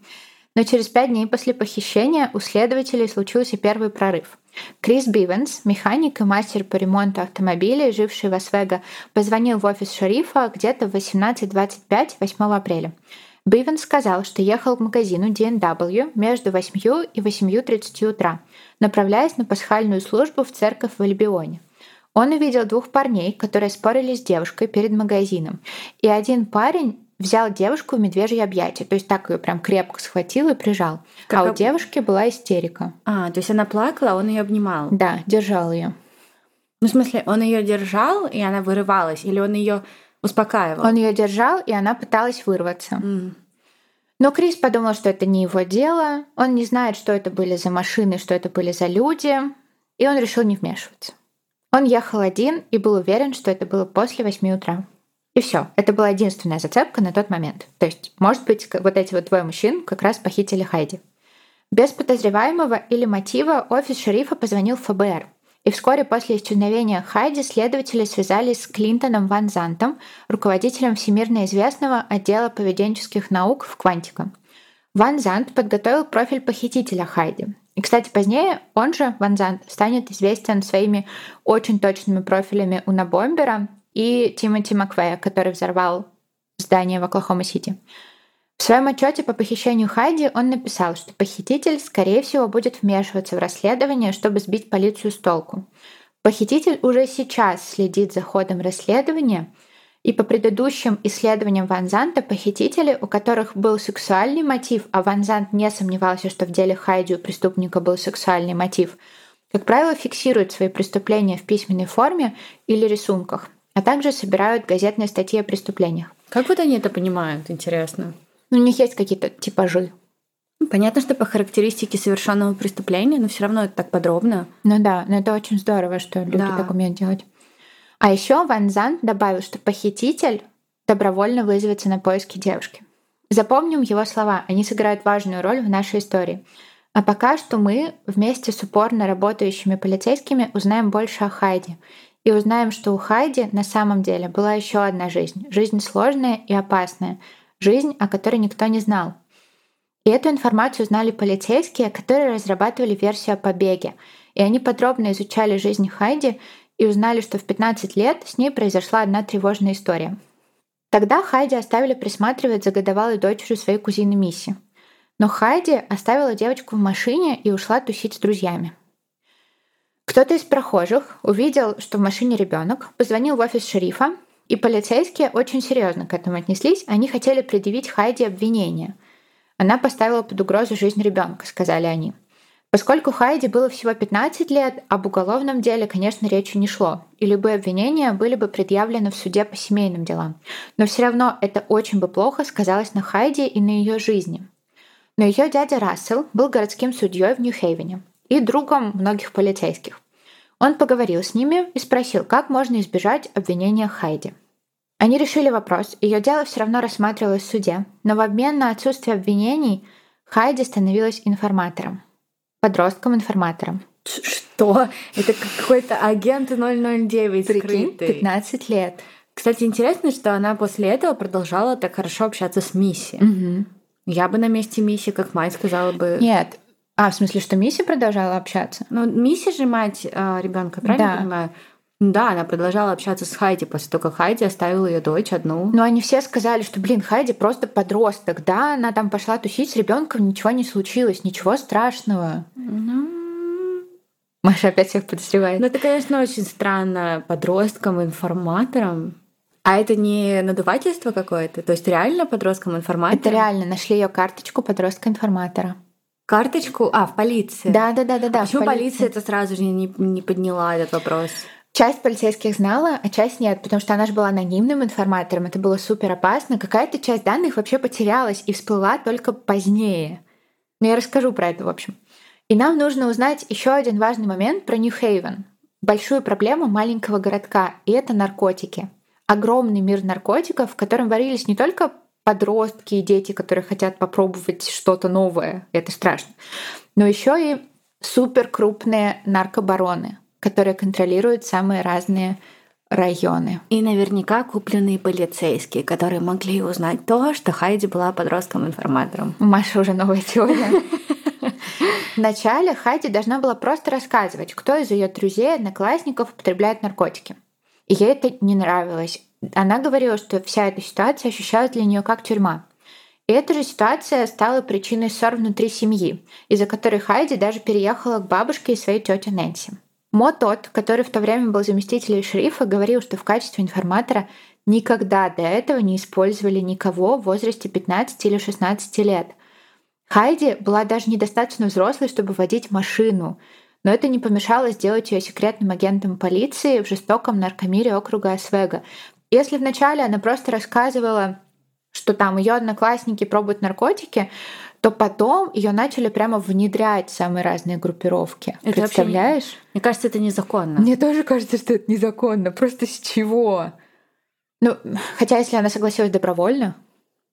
Но через пять дней после похищения у следователей случился первый прорыв. Крис Бивенс, механик и мастер по ремонту автомобилей, живший в Освего, позвонил в офис шерифа где-то в 18.25 8 апреля. Бивен сказал, что ехал к магазину D&W между 8 и 8.30 утра, направляясь на пасхальную службу в церковь в Альбионе. Он увидел двух парней, которые спорили с девушкой перед магазином. И один парень взял девушку в медвежье объятие, то есть так ее прям крепко схватил и прижал. Как... А у девушки была истерика. А, то есть она плакала, а он ее обнимал. Да, держал ее. Ну, в смысле, он ее держал, и она вырывалась, или он ее Успокаивал. Он ее держал, и она пыталась вырваться. Mm. Но Крис подумал, что это не его дело. Он не знает, что это были за машины, что это были за люди. И он решил не вмешиваться. Он ехал один и был уверен, что это было после восьми утра. И все. Это была единственная зацепка на тот момент. То есть, может быть, вот эти вот двое мужчин как раз похитили Хайди. Без подозреваемого или мотива офис шерифа позвонил в ФБР. И вскоре после исчезновения Хайди следователи связались с Клинтоном Ван Зантом, руководителем всемирно известного отдела поведенческих наук в Квантика. Ван Зант подготовил профиль похитителя Хайди. И, кстати, позднее он же, Ван Зант, станет известен своими очень точными профилями Уна Бомбера и Тимоти Маквея, который взорвал здание в Оклахома-Сити. В своем отчете по похищению Хайди он написал, что похититель, скорее всего, будет вмешиваться в расследование, чтобы сбить полицию с толку. Похититель уже сейчас следит за ходом расследования, и по предыдущим исследованиям Ван Занта похитители, у которых был сексуальный мотив, а Ван Зант не сомневался, что в деле Хайди у преступника был сексуальный мотив, как правило, фиксируют свои преступления в письменной форме или рисунках, а также собирают газетные статьи о преступлениях. Как вот они это понимают, интересно? Ну, у них есть какие-то типажи. Понятно, что по характеристике совершенного преступления, но все равно это так подробно. Ну да, но это очень здорово, что люди да. так умеют делать. А еще Ван Зант добавил, что похититель добровольно вызовется на поиски девушки. Запомним его слова, они сыграют важную роль в нашей истории. А пока что мы вместе с упорно работающими полицейскими узнаем больше о Хайде. И узнаем, что у Хайди на самом деле была еще одна жизнь. Жизнь сложная и опасная — жизнь, о которой никто не знал. И эту информацию знали полицейские, которые разрабатывали версию о побеге. И они подробно изучали жизнь Хайди и узнали, что в 15 лет с ней произошла одна тревожная история. Тогда Хайди оставили присматривать за годовалой дочерью своей кузины Мисси. Но Хайди оставила девочку в машине и ушла тусить с друзьями. Кто-то из прохожих увидел, что в машине ребенок, позвонил в офис шерифа и полицейские очень серьезно к этому отнеслись. Они хотели предъявить Хайди обвинение. Она поставила под угрозу жизнь ребенка, сказали они. Поскольку Хайди было всего 15 лет, об уголовном деле, конечно, речи не шло, и любые обвинения были бы предъявлены в суде по семейным делам. Но все равно это очень бы плохо сказалось на Хайди и на ее жизни. Но ее дядя Рассел был городским судьей в Нью-Хейвене и другом многих полицейских. Он поговорил с ними и спросил, как можно избежать обвинения Хайди. Они решили вопрос, ее дело все равно рассматривалось в суде, но в обмен на отсутствие обвинений Хайди становилась информатором. Подростком-информатором. Что? Это какой-то агент 009 Прикинь, скрытый. 15 лет. Кстати, интересно, что она после этого продолжала так хорошо общаться с Мисси. Угу. Я бы на месте Мисси, как мать, сказала бы... Нет, а, в смысле, что Мисси продолжала общаться? Ну, Мисси же мать э, ребенка, правильно да. понимаю? Да, она продолжала общаться с Хайди после того, как Хайди оставила ее дочь одну. Но они все сказали, что, блин, Хайди просто подросток, да, она там пошла тусить с ребенком, ничего не случилось, ничего страшного. Ну... Маша опять всех подозревает. Ну, это, конечно, очень странно подросткам, информаторам. А это не надувательство какое-то? То есть реально подросткам информатора? Это реально. Нашли ее карточку подростка-информатора. Карточку? А, в полиции. Да, да, да, да, да. А почему полиция это сразу же не, не подняла этот вопрос? Часть полицейских знала, а часть нет, потому что она же была анонимным информатором, это было супер опасно. Какая-то часть данных вообще потерялась и всплыла только позднее. Но я расскажу про это, в общем. И нам нужно узнать еще один важный момент про Нью-Хейвен. Большую проблему маленького городка, и это наркотики. Огромный мир наркотиков, в котором варились не только подростки и дети, которые хотят попробовать что-то новое, это страшно. Но еще и супер крупные наркобароны, которые контролируют самые разные районы. И наверняка купленные полицейские, которые могли узнать то, что Хайди была подростком-информатором. Маша уже новая теория. [laughs] Вначале Хайди должна была просто рассказывать, кто из ее друзей, одноклассников употребляет наркотики. И ей это не нравилось. Она говорила, что вся эта ситуация ощущалась для нее как тюрьма. И эта же ситуация стала причиной ссор внутри семьи, из-за которой Хайди даже переехала к бабушке и своей тете Нэнси. Мо тот, который в то время был заместителем шерифа, говорил, что в качестве информатора никогда до этого не использовали никого в возрасте 15 или 16 лет. Хайди была даже недостаточно взрослой, чтобы водить машину, но это не помешало сделать ее секретным агентом полиции в жестоком наркомире округа Освега, если вначале она просто рассказывала, что там ее одноклассники пробуют наркотики, то потом ее начали прямо внедрять в самые разные группировки. Это Представляешь? Вообще, мне кажется, это незаконно. Мне тоже кажется, что это незаконно. Просто с чего? Ну, хотя если она согласилась добровольно.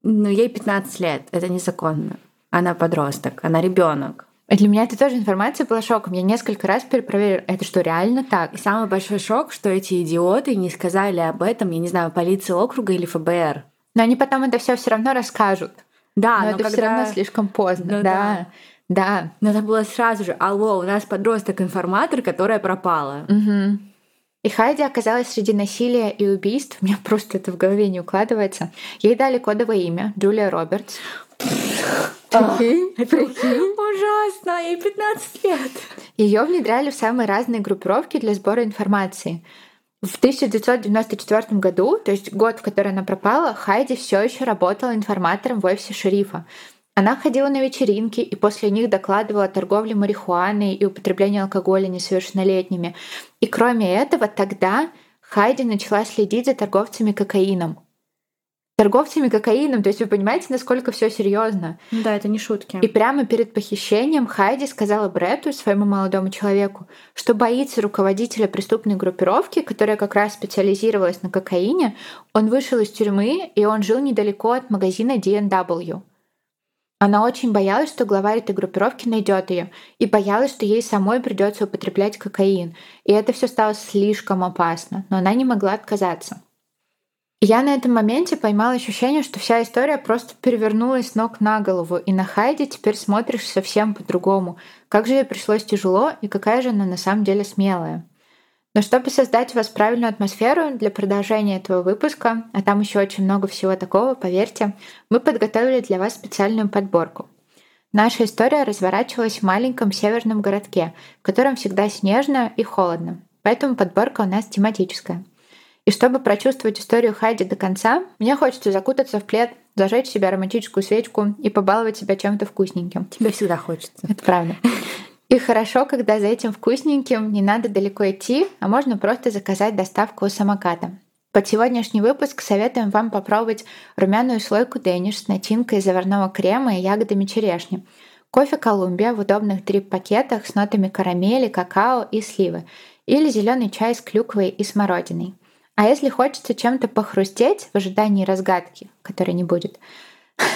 Ну, ей 15 лет, это незаконно. Она подросток, она ребенок. Для меня это тоже информация была шоком. Я несколько раз перепроверила, это что, реально так? И самый большой шок, что эти идиоты не сказали об этом, я не знаю, полиции округа или ФБР. Но они потом это все все равно расскажут. Да, но, но это когда... все равно слишком поздно. Ну, да. да. Но это было сразу же, алло, у нас подросток-информатор, которая пропала. Угу. И Хайди оказалась среди насилия и убийств. У меня просто это в голове не укладывается. Ей дали кодовое имя Джулия Робертс. Прикинь, прикинь. Ужасно, ей 15 лет. Ее внедряли в самые разные группировки для сбора информации. В 1994 году, то есть год, в который она пропала, Хайди все еще работала информатором в офисе шерифа. Она ходила на вечеринки и после них докладывала о торговле марихуаной и употреблении алкоголя несовершеннолетними. И кроме этого, тогда Хайди начала следить за торговцами кокаином торговцами кокаином. То есть вы понимаете, насколько все серьезно. Да, это не шутки. И прямо перед похищением Хайди сказала Брету, своему молодому человеку, что боится руководителя преступной группировки, которая как раз специализировалась на кокаине. Он вышел из тюрьмы, и он жил недалеко от магазина DNW. Она очень боялась, что главарь этой группировки найдет ее, и боялась, что ей самой придется употреблять кокаин. И это все стало слишком опасно, но она не могла отказаться. Я на этом моменте поймала ощущение, что вся история просто перевернулась ног на голову, и на Хайди теперь смотришь совсем по-другому. Как же ей пришлось тяжело, и какая же она на самом деле смелая. Но чтобы создать у вас правильную атмосферу для продолжения этого выпуска, а там еще очень много всего такого, поверьте, мы подготовили для вас специальную подборку. Наша история разворачивалась в маленьком северном городке, в котором всегда снежно и холодно. Поэтому подборка у нас тематическая. И чтобы прочувствовать историю Хайди до конца, мне хочется закутаться в плед, зажечь себе ароматическую свечку и побаловать себя чем-то вкусненьким. Тебе всегда хочется. Это правда. И хорошо, когда за этим вкусненьким не надо далеко идти, а можно просто заказать доставку у самоката. Под сегодняшний выпуск советуем вам попробовать румяную слойку Дэниш с начинкой заварного крема и ягодами черешни. Кофе Колумбия в удобных дрип-пакетах с нотами карамели, какао и сливы. Или зеленый чай с клюквой и смородиной. А если хочется чем-то похрустеть в ожидании разгадки, которой не будет, [laughs]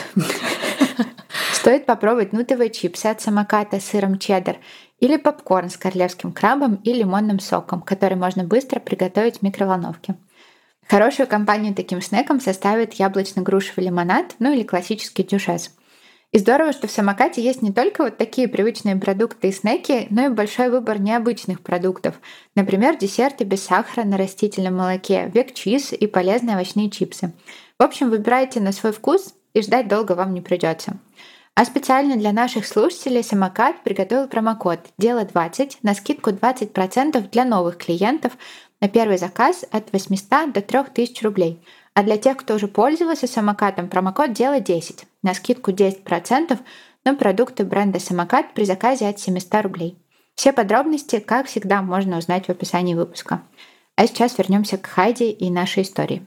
стоит попробовать нутовые чипсы от самоката с сыром чеддер или попкорн с королевским крабом и лимонным соком, который можно быстро приготовить в микроволновке. Хорошую компанию таким снеком составит яблочно-грушевый лимонад, ну или классический дюшес – и здорово, что в самокате есть не только вот такие привычные продукты и снеки, но и большой выбор необычных продуктов. Например, десерты без сахара на растительном молоке, век-чиз и полезные овощные чипсы. В общем, выбирайте на свой вкус и ждать долго вам не придется. А специально для наших слушателей самокат приготовил промокод «Дело20» на скидку 20% для новых клиентов на первый заказ от 800 до 3000 рублей – а для тех, кто уже пользовался самокатом, промокод «Дело 10» на скидку 10% на продукты бренда «Самокат» при заказе от 700 рублей. Все подробности, как всегда, можно узнать в описании выпуска. А сейчас вернемся к Хайди и нашей истории.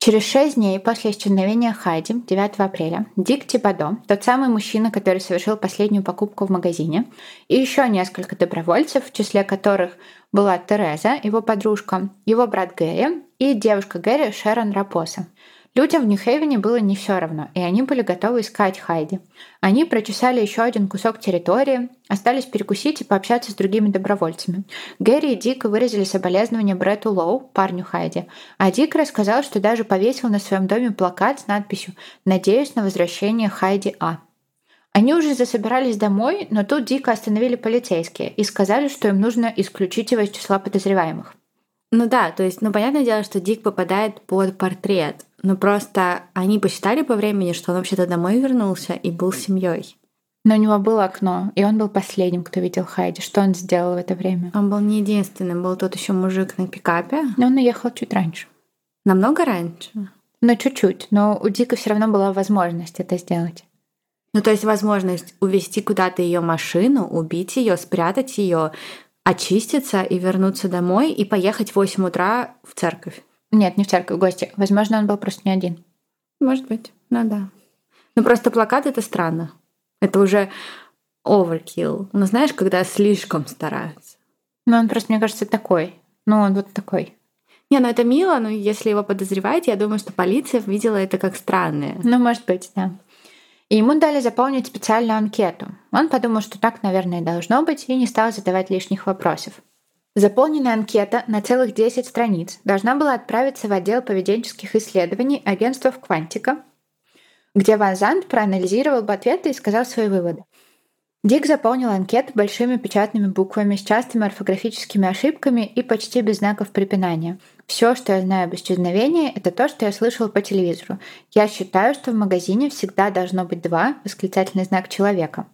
Через шесть дней после исчезновения Хайди, 9 апреля, Дик Тибадо, тот самый мужчина, который совершил последнюю покупку в магазине, и еще несколько добровольцев, в числе которых была Тереза, его подружка, его брат Гэри и девушка Гэри Шерон Рапоса. Людям в Нью-Хейвене было не все равно, и они были готовы искать Хайди. Они прочесали еще один кусок территории, остались перекусить и пообщаться с другими добровольцами. Гэри и Дик выразили соболезнования Бретту Лоу, парню Хайди, а Дик рассказал, что даже повесил на своем доме плакат с надписью «Надеюсь на возвращение Хайди А». Они уже засобирались домой, но тут Дика остановили полицейские и сказали, что им нужно исключить его из числа подозреваемых. Ну да, то есть, ну понятное дело, что Дик попадает под портрет, но просто они посчитали по времени, что он вообще-то домой вернулся и был с семьей. Но у него было окно, и он был последним, кто видел Хайди. Что он сделал в это время? Он был не единственным, был тот еще мужик на пикапе. Но он уехал чуть раньше. Намного раньше? Ну, чуть-чуть. Но у Дика все равно была возможность это сделать. Ну, то есть возможность увезти куда-то ее машину, убить ее, спрятать ее, очиститься и вернуться домой и поехать в 8 утра в церковь. Нет, не в церковь, в гости. Возможно, он был просто не один. Может быть, ну да. Ну просто плакат это странно. Это уже overkill. Ну знаешь, когда слишком стараются. Ну он просто, мне кажется, такой. Ну он вот такой. Не, ну это мило, но если его подозревать, я думаю, что полиция видела это как странное. Ну, может быть, да. И ему дали заполнить специальную анкету. Он подумал, что так, наверное, должно быть, и не стал задавать лишних вопросов. Заполненная анкета на целых 10 страниц должна была отправиться в отдел поведенческих исследований агентства Квантика, где Ван Зант проанализировал бы ответы и сказал свои выводы. Дик заполнил анкету большими печатными буквами с частыми орфографическими ошибками и почти без знаков препинания. Все, что я знаю об исчезновении, это то, что я слышал по телевизору. Я считаю, что в магазине всегда должно быть два восклицательный знак человека.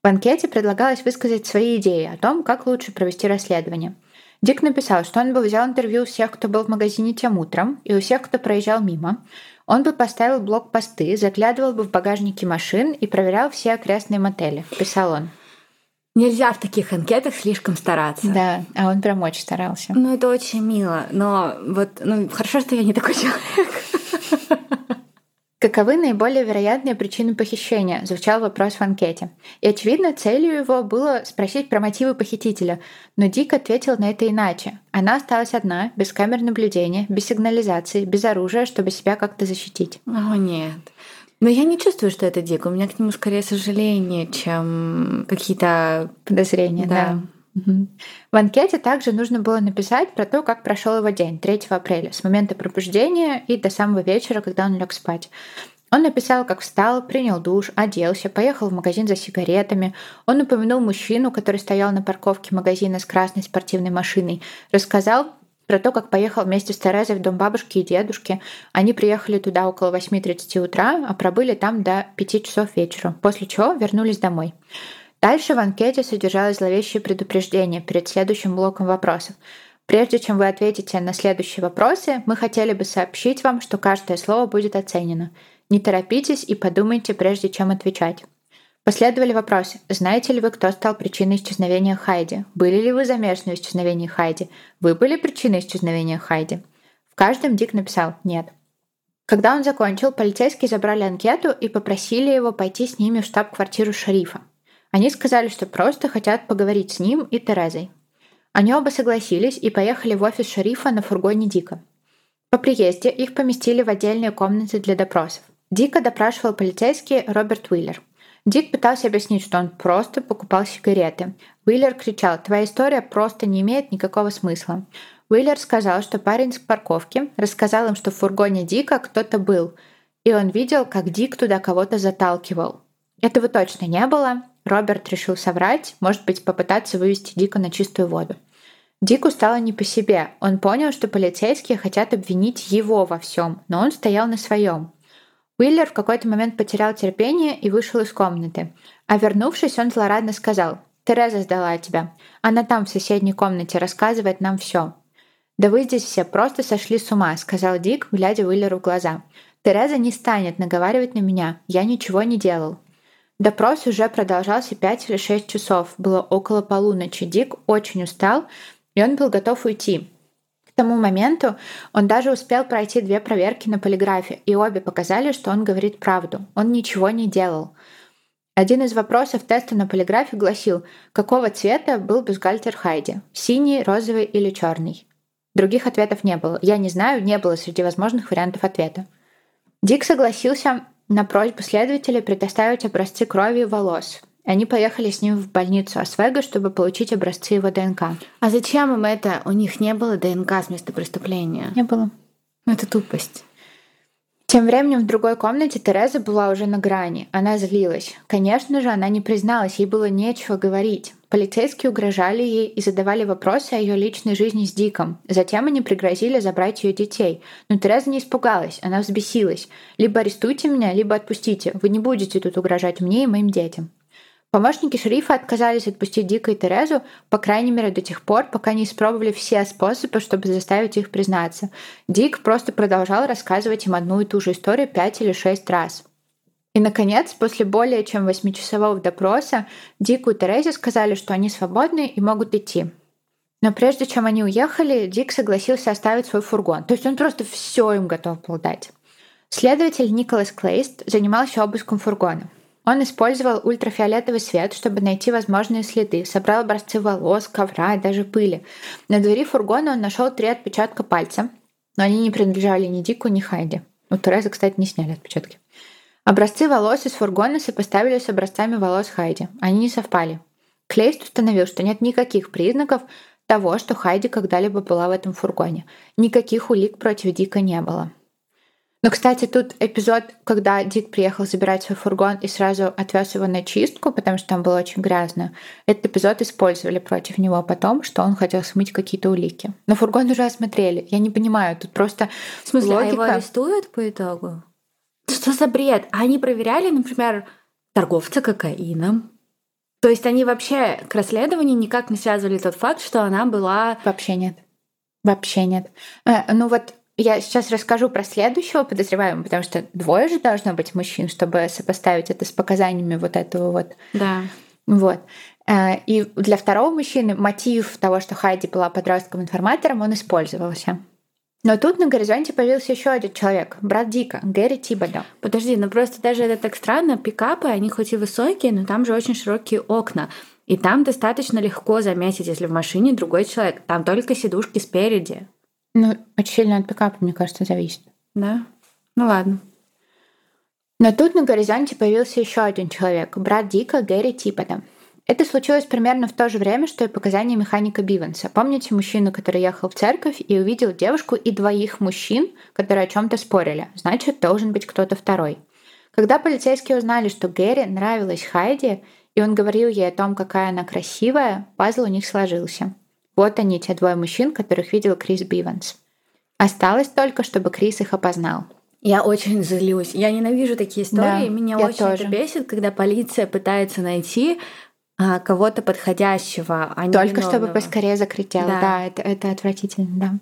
В анкете предлагалось высказать свои идеи о том, как лучше провести расследование. Дик написал, что он бы взял интервью у всех, кто был в магазине тем утром, и у всех, кто проезжал мимо, он бы поставил блокпосты, заглядывал бы в багажники машин и проверял все окрестные мотели, писал он. Нельзя в таких анкетах слишком стараться. Да, а он прям очень старался. Ну, это очень мило, но вот, ну, хорошо, что я не такой человек. Каковы наиболее вероятные причины похищения? Звучал вопрос в анкете. И, очевидно, целью его было спросить про мотивы похитителя, но Дик ответил на это иначе. Она осталась одна, без камер наблюдения, без сигнализации, без оружия, чтобы себя как-то защитить. О, нет. Но я не чувствую, что это Дик. У меня к нему скорее сожаление, чем какие-то подозрения. Да. да. В анкете также нужно было написать про то, как прошел его день 3 апреля, с момента пробуждения и до самого вечера, когда он лег спать. Он написал, как встал, принял душ, оделся, поехал в магазин за сигаретами. Он упомянул мужчину, который стоял на парковке магазина с красной спортивной машиной. Рассказал про то, как поехал вместе с Терезой в дом бабушки и дедушки. Они приехали туда около 8.30 утра, а пробыли там до 5 часов вечера, после чего вернулись домой. Дальше в анкете содержалось зловещее предупреждение перед следующим блоком вопросов. Прежде чем вы ответите на следующие вопросы, мы хотели бы сообщить вам, что каждое слово будет оценено. Не торопитесь и подумайте, прежде чем отвечать. Последовали вопросы. Знаете ли вы, кто стал причиной исчезновения Хайди? Были ли вы замешаны в исчезновении Хайди? Вы были причиной исчезновения Хайди? В каждом Дик написал «нет». Когда он закончил, полицейские забрали анкету и попросили его пойти с ними в штаб-квартиру шерифа. Они сказали, что просто хотят поговорить с ним и Терезой. Они оба согласились и поехали в офис шерифа на фургоне Дика. По приезде их поместили в отдельные комнаты для допросов. Дика допрашивал полицейский Роберт Уиллер. Дик пытался объяснить, что он просто покупал сигареты. Уиллер кричал, твоя история просто не имеет никакого смысла. Уиллер сказал, что парень с парковки рассказал им, что в фургоне Дика кто-то был, и он видел, как Дик туда кого-то заталкивал. Этого точно не было, Роберт решил соврать, может быть, попытаться вывести Дика на чистую воду. Дику стало не по себе. Он понял, что полицейские хотят обвинить его во всем, но он стоял на своем. Уиллер в какой-то момент потерял терпение и вышел из комнаты. А вернувшись, он злорадно сказал, «Тереза сдала тебя. Она там, в соседней комнате, рассказывает нам все. «Да вы здесь все просто сошли с ума», — сказал Дик, глядя Уиллеру в глаза. «Тереза не станет наговаривать на меня. Я ничего не делал. Допрос уже продолжался 5 или 6 часов. Было около полуночи. Дик очень устал, и он был готов уйти. К тому моменту он даже успел пройти две проверки на полиграфе, и обе показали, что он говорит правду. Он ничего не делал. Один из вопросов теста на полиграфе гласил, какого цвета был бюстгальтер Хайди – синий, розовый или черный. Других ответов не было. Я не знаю, не было среди возможных вариантов ответа. Дик согласился на просьбу следователя предоставить образцы крови и волос. Они поехали с ним в больницу Освега, чтобы получить образцы его ДНК. А зачем им это? У них не было ДНК с места преступления. Не было. Ну, это тупость. Тем временем в другой комнате Тереза была уже на грани. Она злилась. Конечно же, она не призналась, ей было нечего говорить. Полицейские угрожали ей и задавали вопросы о ее личной жизни с Диком. Затем они пригрозили забрать ее детей. Но Тереза не испугалась, она взбесилась. «Либо арестуйте меня, либо отпустите. Вы не будете тут угрожать мне и моим детям». Помощники шерифа отказались отпустить Дика и Терезу, по крайней мере, до тех пор, пока не испробовали все способы, чтобы заставить их признаться. Дик просто продолжал рассказывать им одну и ту же историю пять или шесть раз. И, наконец, после более чем восьмичасового допроса, Дику и Терезе сказали, что они свободны и могут идти. Но прежде чем они уехали, Дик согласился оставить свой фургон. То есть он просто все им готов был дать. Следователь Николас Клейст занимался обыском фургона. Он использовал ультрафиолетовый свет, чтобы найти возможные следы, собрал образцы волос, ковра и даже пыли. На двери фургона он нашел три отпечатка пальца, но они не принадлежали ни Дику, ни Хайди. У Терезы, кстати, не сняли отпечатки. Образцы волос из фургона сопоставили с образцами волос Хайди. Они не совпали. Клейст установил, что нет никаких признаков того, что Хайди когда-либо была в этом фургоне. Никаких улик против Дика не было. Но, кстати, тут эпизод, когда Дик приехал забирать свой фургон и сразу отвез его на чистку, потому что там было очень грязно. Этот эпизод использовали против него потом, что он хотел смыть какие-то улики. Но фургон уже осмотрели. Я не понимаю, тут просто В смысле, логика... а его арестуют по итогу? Что за бред? А они проверяли, например, торговца кокаином? То есть они вообще к расследованию никак не связывали тот факт, что она была... Вообще нет. Вообще нет. Э, ну вот я сейчас расскажу про следующего подозреваемого, потому что двое же должно быть мужчин, чтобы сопоставить это с показаниями вот этого вот. Да. Вот. Э, И для второго мужчины мотив того, что Хайди была подростком-информатором, он использовался. Но тут на горизонте появился еще один человек, брат Дика, Гэри Тибода. Подожди, ну просто даже это так странно. Пикапы, они хоть и высокие, но там же очень широкие окна. И там достаточно легко заметить, если в машине другой человек. Там только сидушки спереди. Ну, очень сильно от пикапа, мне кажется, зависит. Да? Ну ладно. Но тут на горизонте появился еще один человек, брат Дика, Гэри Тибода. Это случилось примерно в то же время, что и показания механика Бивенса. Помните мужчину, который ехал в церковь и увидел девушку и двоих мужчин, которые о чем-то спорили? Значит, должен быть кто-то второй. Когда полицейские узнали, что Гэри нравилась Хайди, и он говорил ей о том, какая она красивая, пазл у них сложился. Вот они, те двое мужчин, которых видел Крис Бивенс. Осталось только, чтобы Крис их опознал. Я очень злюсь. Я ненавижу такие истории. Да, Меня очень тоже. это бесит, когда полиция пытается найти а, кого-то подходящего, а не Только чтобы виновного. поскорее закрыть дело. Да. Да, это, это отвратительно, да.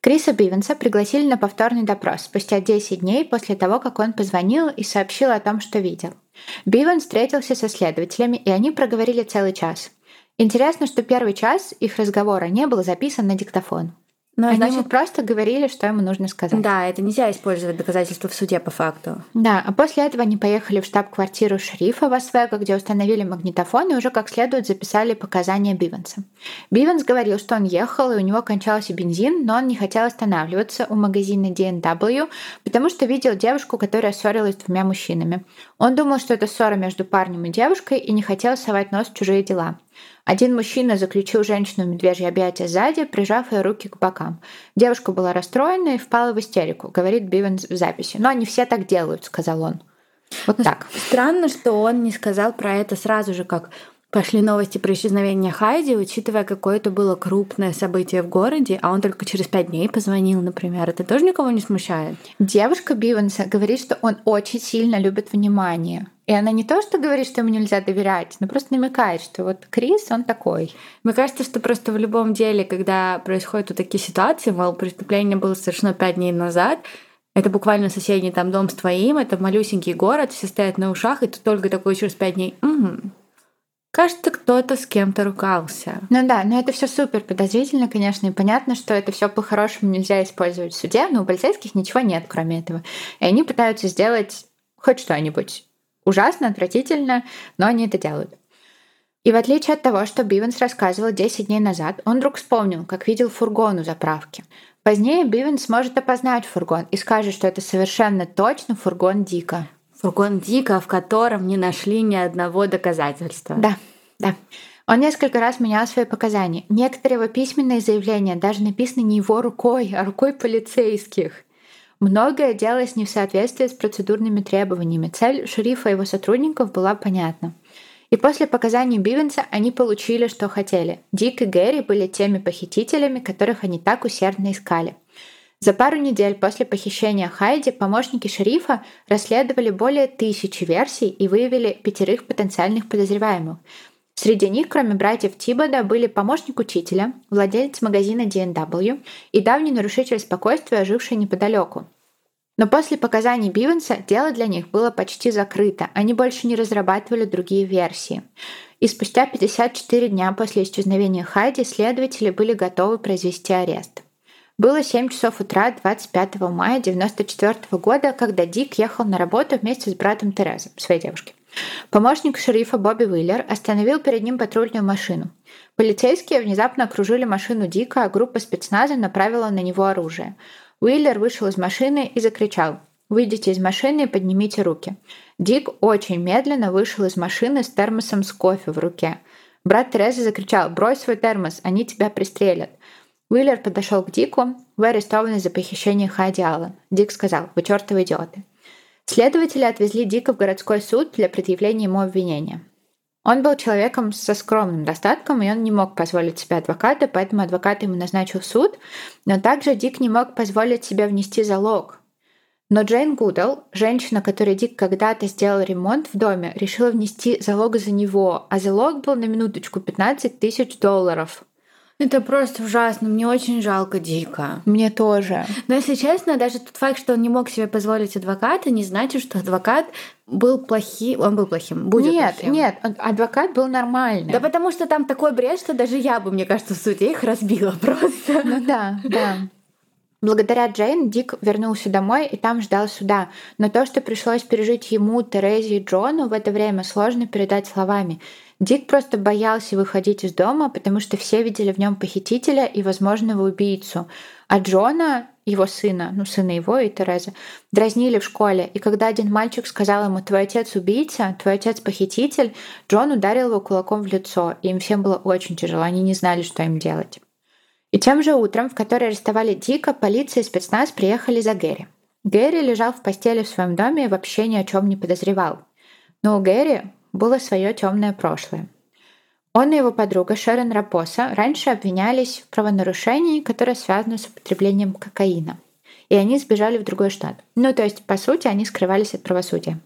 Криса Бивенса пригласили на повторный допрос спустя 10 дней после того, как он позвонил и сообщил о том, что видел. Бивенс встретился со следователями, и они проговорили целый час. Интересно, что первый час их разговора не был записан на диктофон. Ну, Они значит, ему просто говорили, что ему нужно сказать. да, это нельзя использовать доказательства в суде по факту. Да, а после этого они поехали в штаб-квартиру шерифа в Освего, где установили магнитофон и уже как следует записали показания Бивенса. Бивенс говорил, что он ехал, и у него кончался бензин, но он не хотел останавливаться у магазина D&W, потому что видел девушку, которая ссорилась с двумя мужчинами. Он думал, что это ссора между парнем и девушкой, и не хотел совать нос в чужие дела. Один мужчина заключил женщину в медвежье объятия сзади, прижав ее руки к бокам. Девушка была расстроена и впала в истерику, говорит Бивенс в записи. Но они все так делают, сказал он. Вот так. Странно, что он не сказал про это сразу же, как пошли новости про исчезновение Хайди, учитывая, какое это было крупное событие в городе, а он только через пять дней позвонил, например. Это тоже никого не смущает? Девушка Бивенса говорит, что он очень сильно любит внимание. И она не то, что говорит, что ему нельзя доверять, но просто намекает, что вот Крис, он такой. Мне кажется, что просто в любом деле, когда происходят вот такие ситуации, мол, преступление было совершено пять дней назад, это буквально соседний там дом с твоим, это малюсенький город, все стоят на ушах, и ты только такой через пять дней. «Мгм. Кажется, кто-то с кем-то ругался. Ну да, но это все супер подозрительно, конечно, и понятно, что это все по-хорошему нельзя использовать в суде, но у полицейских ничего нет, кроме этого. И они пытаются сделать хоть что-нибудь. Ужасно, отвратительно, но они это делают. И в отличие от того, что Бивенс рассказывал 10 дней назад, он вдруг вспомнил, как видел фургон у заправки. Позднее Бивенс сможет опознать фургон и скажет, что это совершенно точно фургон Дика. Фургон Дика, в котором не нашли ни одного доказательства. Да, да. Он несколько раз менял свои показания. Некоторые его письменные заявления даже написаны не его рукой, а рукой полицейских. Многое делалось не в соответствии с процедурными требованиями. Цель шерифа и его сотрудников была понятна. И после показаний Бивенса они получили, что хотели. Дик и Гэри были теми похитителями, которых они так усердно искали. За пару недель после похищения Хайди помощники шерифа расследовали более тысячи версий и выявили пятерых потенциальных подозреваемых. Среди них, кроме братьев Тибода, были помощник учителя, владелец магазина D&W и давний нарушитель спокойствия, живший неподалеку. Но после показаний Бивенса дело для них было почти закрыто, они больше не разрабатывали другие версии. И спустя 54 дня после исчезновения Хайди следователи были готовы произвести арест. Было 7 часов утра 25 мая 1994 года, когда Дик ехал на работу вместе с братом Терезы, своей девушки. Помощник шерифа Бобби Уиллер остановил перед ним патрульную машину. Полицейские внезапно окружили машину Дика, а группа спецназа направила на него оружие. Уиллер вышел из машины и закричал «Выйдите из машины и поднимите руки». Дик очень медленно вышел из машины с термосом с кофе в руке. Брат Терезы закричал «Брось свой термос, они тебя пристрелят». Уиллер подошел к Дику. «Вы арестованы за похищение Хайди Аллен». Дик сказал «Вы чертовы идиоты». Следователи отвезли Дика в городской суд для предъявления ему обвинения. Он был человеком со скромным достатком, и он не мог позволить себе адвоката, поэтому адвокат ему назначил суд, но также Дик не мог позволить себе внести залог. Но Джейн Гудал, женщина, которой Дик когда-то сделал ремонт в доме, решила внести залог за него, а залог был на минуточку 15 тысяч долларов. Это просто ужасно. Мне очень жалко Дика. Мне тоже. Но если честно, даже тот факт, что он не мог себе позволить адвоката, не значит, что адвокат был плохим. Он был плохим. Будет нет, плохим. нет, адвокат был нормальный. Да потому что там такой бред, что даже я бы, мне кажется, в суде их разбила [laughs] просто. Ну да, да. Благодаря Джейн Дик вернулся домой и там ждал суда. Но то, что пришлось пережить ему, Терезе и Джону в это время, сложно передать словами. Дик просто боялся выходить из дома, потому что все видели в нем похитителя и возможного убийцу. А Джона, его сына, ну сына его и Терезы, дразнили в школе. И когда один мальчик сказал ему «твой отец убийца, твой отец похититель», Джон ударил его кулаком в лицо. И им всем было очень тяжело, они не знали, что им делать. И тем же утром, в который арестовали Дика, полиция и спецназ приехали за Гэри. Гэри лежал в постели в своем доме и вообще ни о чем не подозревал. Но у Гэри было свое темное прошлое. Он и его подруга Шерон Рапоса раньше обвинялись в правонарушении, которое связано с употреблением кокаина. И они сбежали в другой штат. Ну, то есть, по сути, они скрывались от правосудия.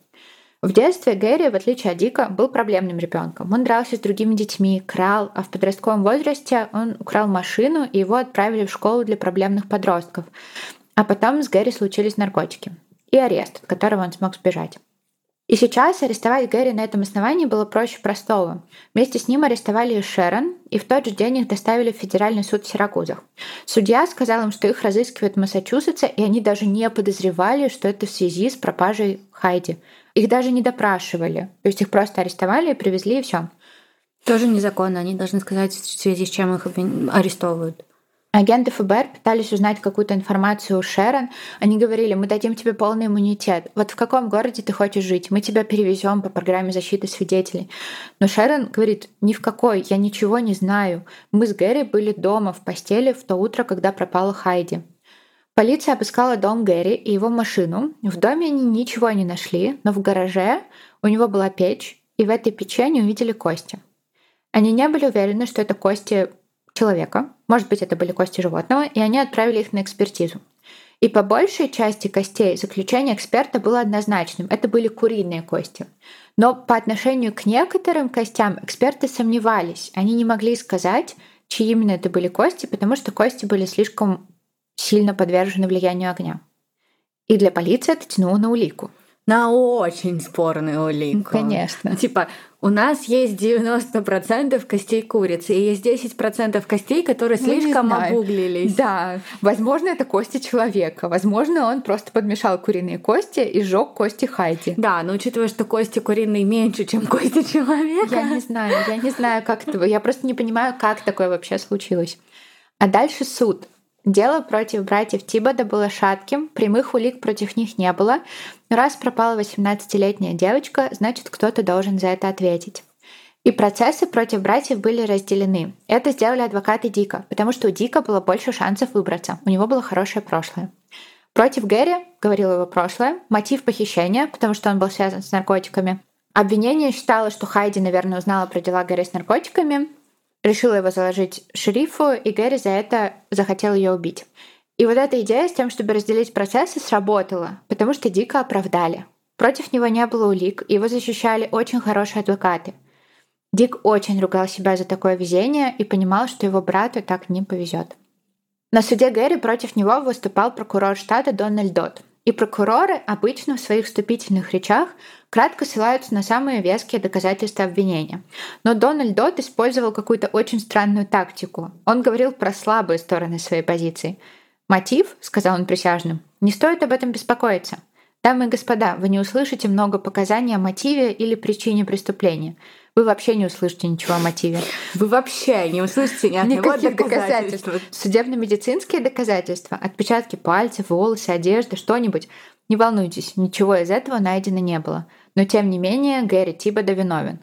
В детстве Гэри, в отличие от Дика, был проблемным ребенком. Он дрался с другими детьми, крал, а в подростковом возрасте он украл машину, и его отправили в школу для проблемных подростков. А потом с Гэри случились наркотики и арест, от которого он смог сбежать. И сейчас арестовать Гэри на этом основании было проще простого. Вместе с ним арестовали и Шерон, и в тот же день их доставили в федеральный суд в Сиракузах. Судья сказал им, что их разыскивают в Массачусетсе, и они даже не подозревали, что это в связи с пропажей Хайди. Их даже не допрашивали. То есть их просто арестовали и привезли, и все. Тоже незаконно. Они должны сказать, в связи с чем их арестовывают. Агенты ФБР пытались узнать какую-то информацию у Шерон. Они говорили, мы дадим тебе полный иммунитет. Вот в каком городе ты хочешь жить? Мы тебя перевезем по программе защиты свидетелей. Но Шерон говорит, ни в какой, я ничего не знаю. Мы с Гэри были дома в постели в то утро, когда пропала Хайди. Полиция обыскала дом Гэри и его машину. В доме они ничего не нашли, но в гараже у него была печь, и в этой печи они увидели кости. Они не были уверены, что это кости человека, может быть, это были кости животного, и они отправили их на экспертизу. И по большей части костей заключение эксперта было однозначным. Это были куриные кости. Но по отношению к некоторым костям эксперты сомневались. Они не могли сказать, чьи именно это были кости, потому что кости были слишком сильно подвержены влиянию огня. И для полиции это тянуло на улику. На очень спорную улику. Конечно. Типа, у нас есть 90% костей курицы, и есть 10% костей, которые ну, слишком обуглились. Да, возможно, это кости человека. Возможно, он просто подмешал куриные кости и сжег кости Хайди. Да, но учитывая, что кости куриные меньше, чем кости человека. Я не знаю, я не знаю, как это. Я просто не понимаю, как такое вообще случилось. А дальше суд. Дело против братьев Тибода было шатким, прямых улик против них не было. Но раз пропала 18-летняя девочка, значит, кто-то должен за это ответить. И процессы против братьев были разделены. Это сделали адвокаты Дика, потому что у Дика было больше шансов выбраться. У него было хорошее прошлое. Против Гэри, говорил его прошлое, мотив похищения, потому что он был связан с наркотиками. Обвинение считало, что Хайди, наверное, узнала про дела Гэри с наркотиками, решила его заложить шерифу, и Гэри за это захотел ее убить. И вот эта идея с тем, чтобы разделить процессы, сработала, потому что Дика оправдали. Против него не было улик, его защищали очень хорошие адвокаты. Дик очень ругал себя за такое везение и понимал, что его брату так не повезет. На суде Гэри против него выступал прокурор штата Дональд Дот. И прокуроры обычно в своих вступительных речах кратко ссылаются на самые веские доказательства обвинения. Но Дональд Дот использовал какую-то очень странную тактику. Он говорил про слабые стороны своей позиции. «Мотив», — сказал он присяжным, — «не стоит об этом беспокоиться. Дамы и господа, вы не услышите много показаний о мотиве или причине преступления. Вы вообще не услышите ничего о мотиве. Вы вообще не услышите ни одного Никаких доказательств. Судебно-медицинские доказательства, отпечатки пальцев, волосы, одежда, что-нибудь. Не волнуйтесь, ничего из этого найдено не было. Но тем не менее Гэри Тибода виновен.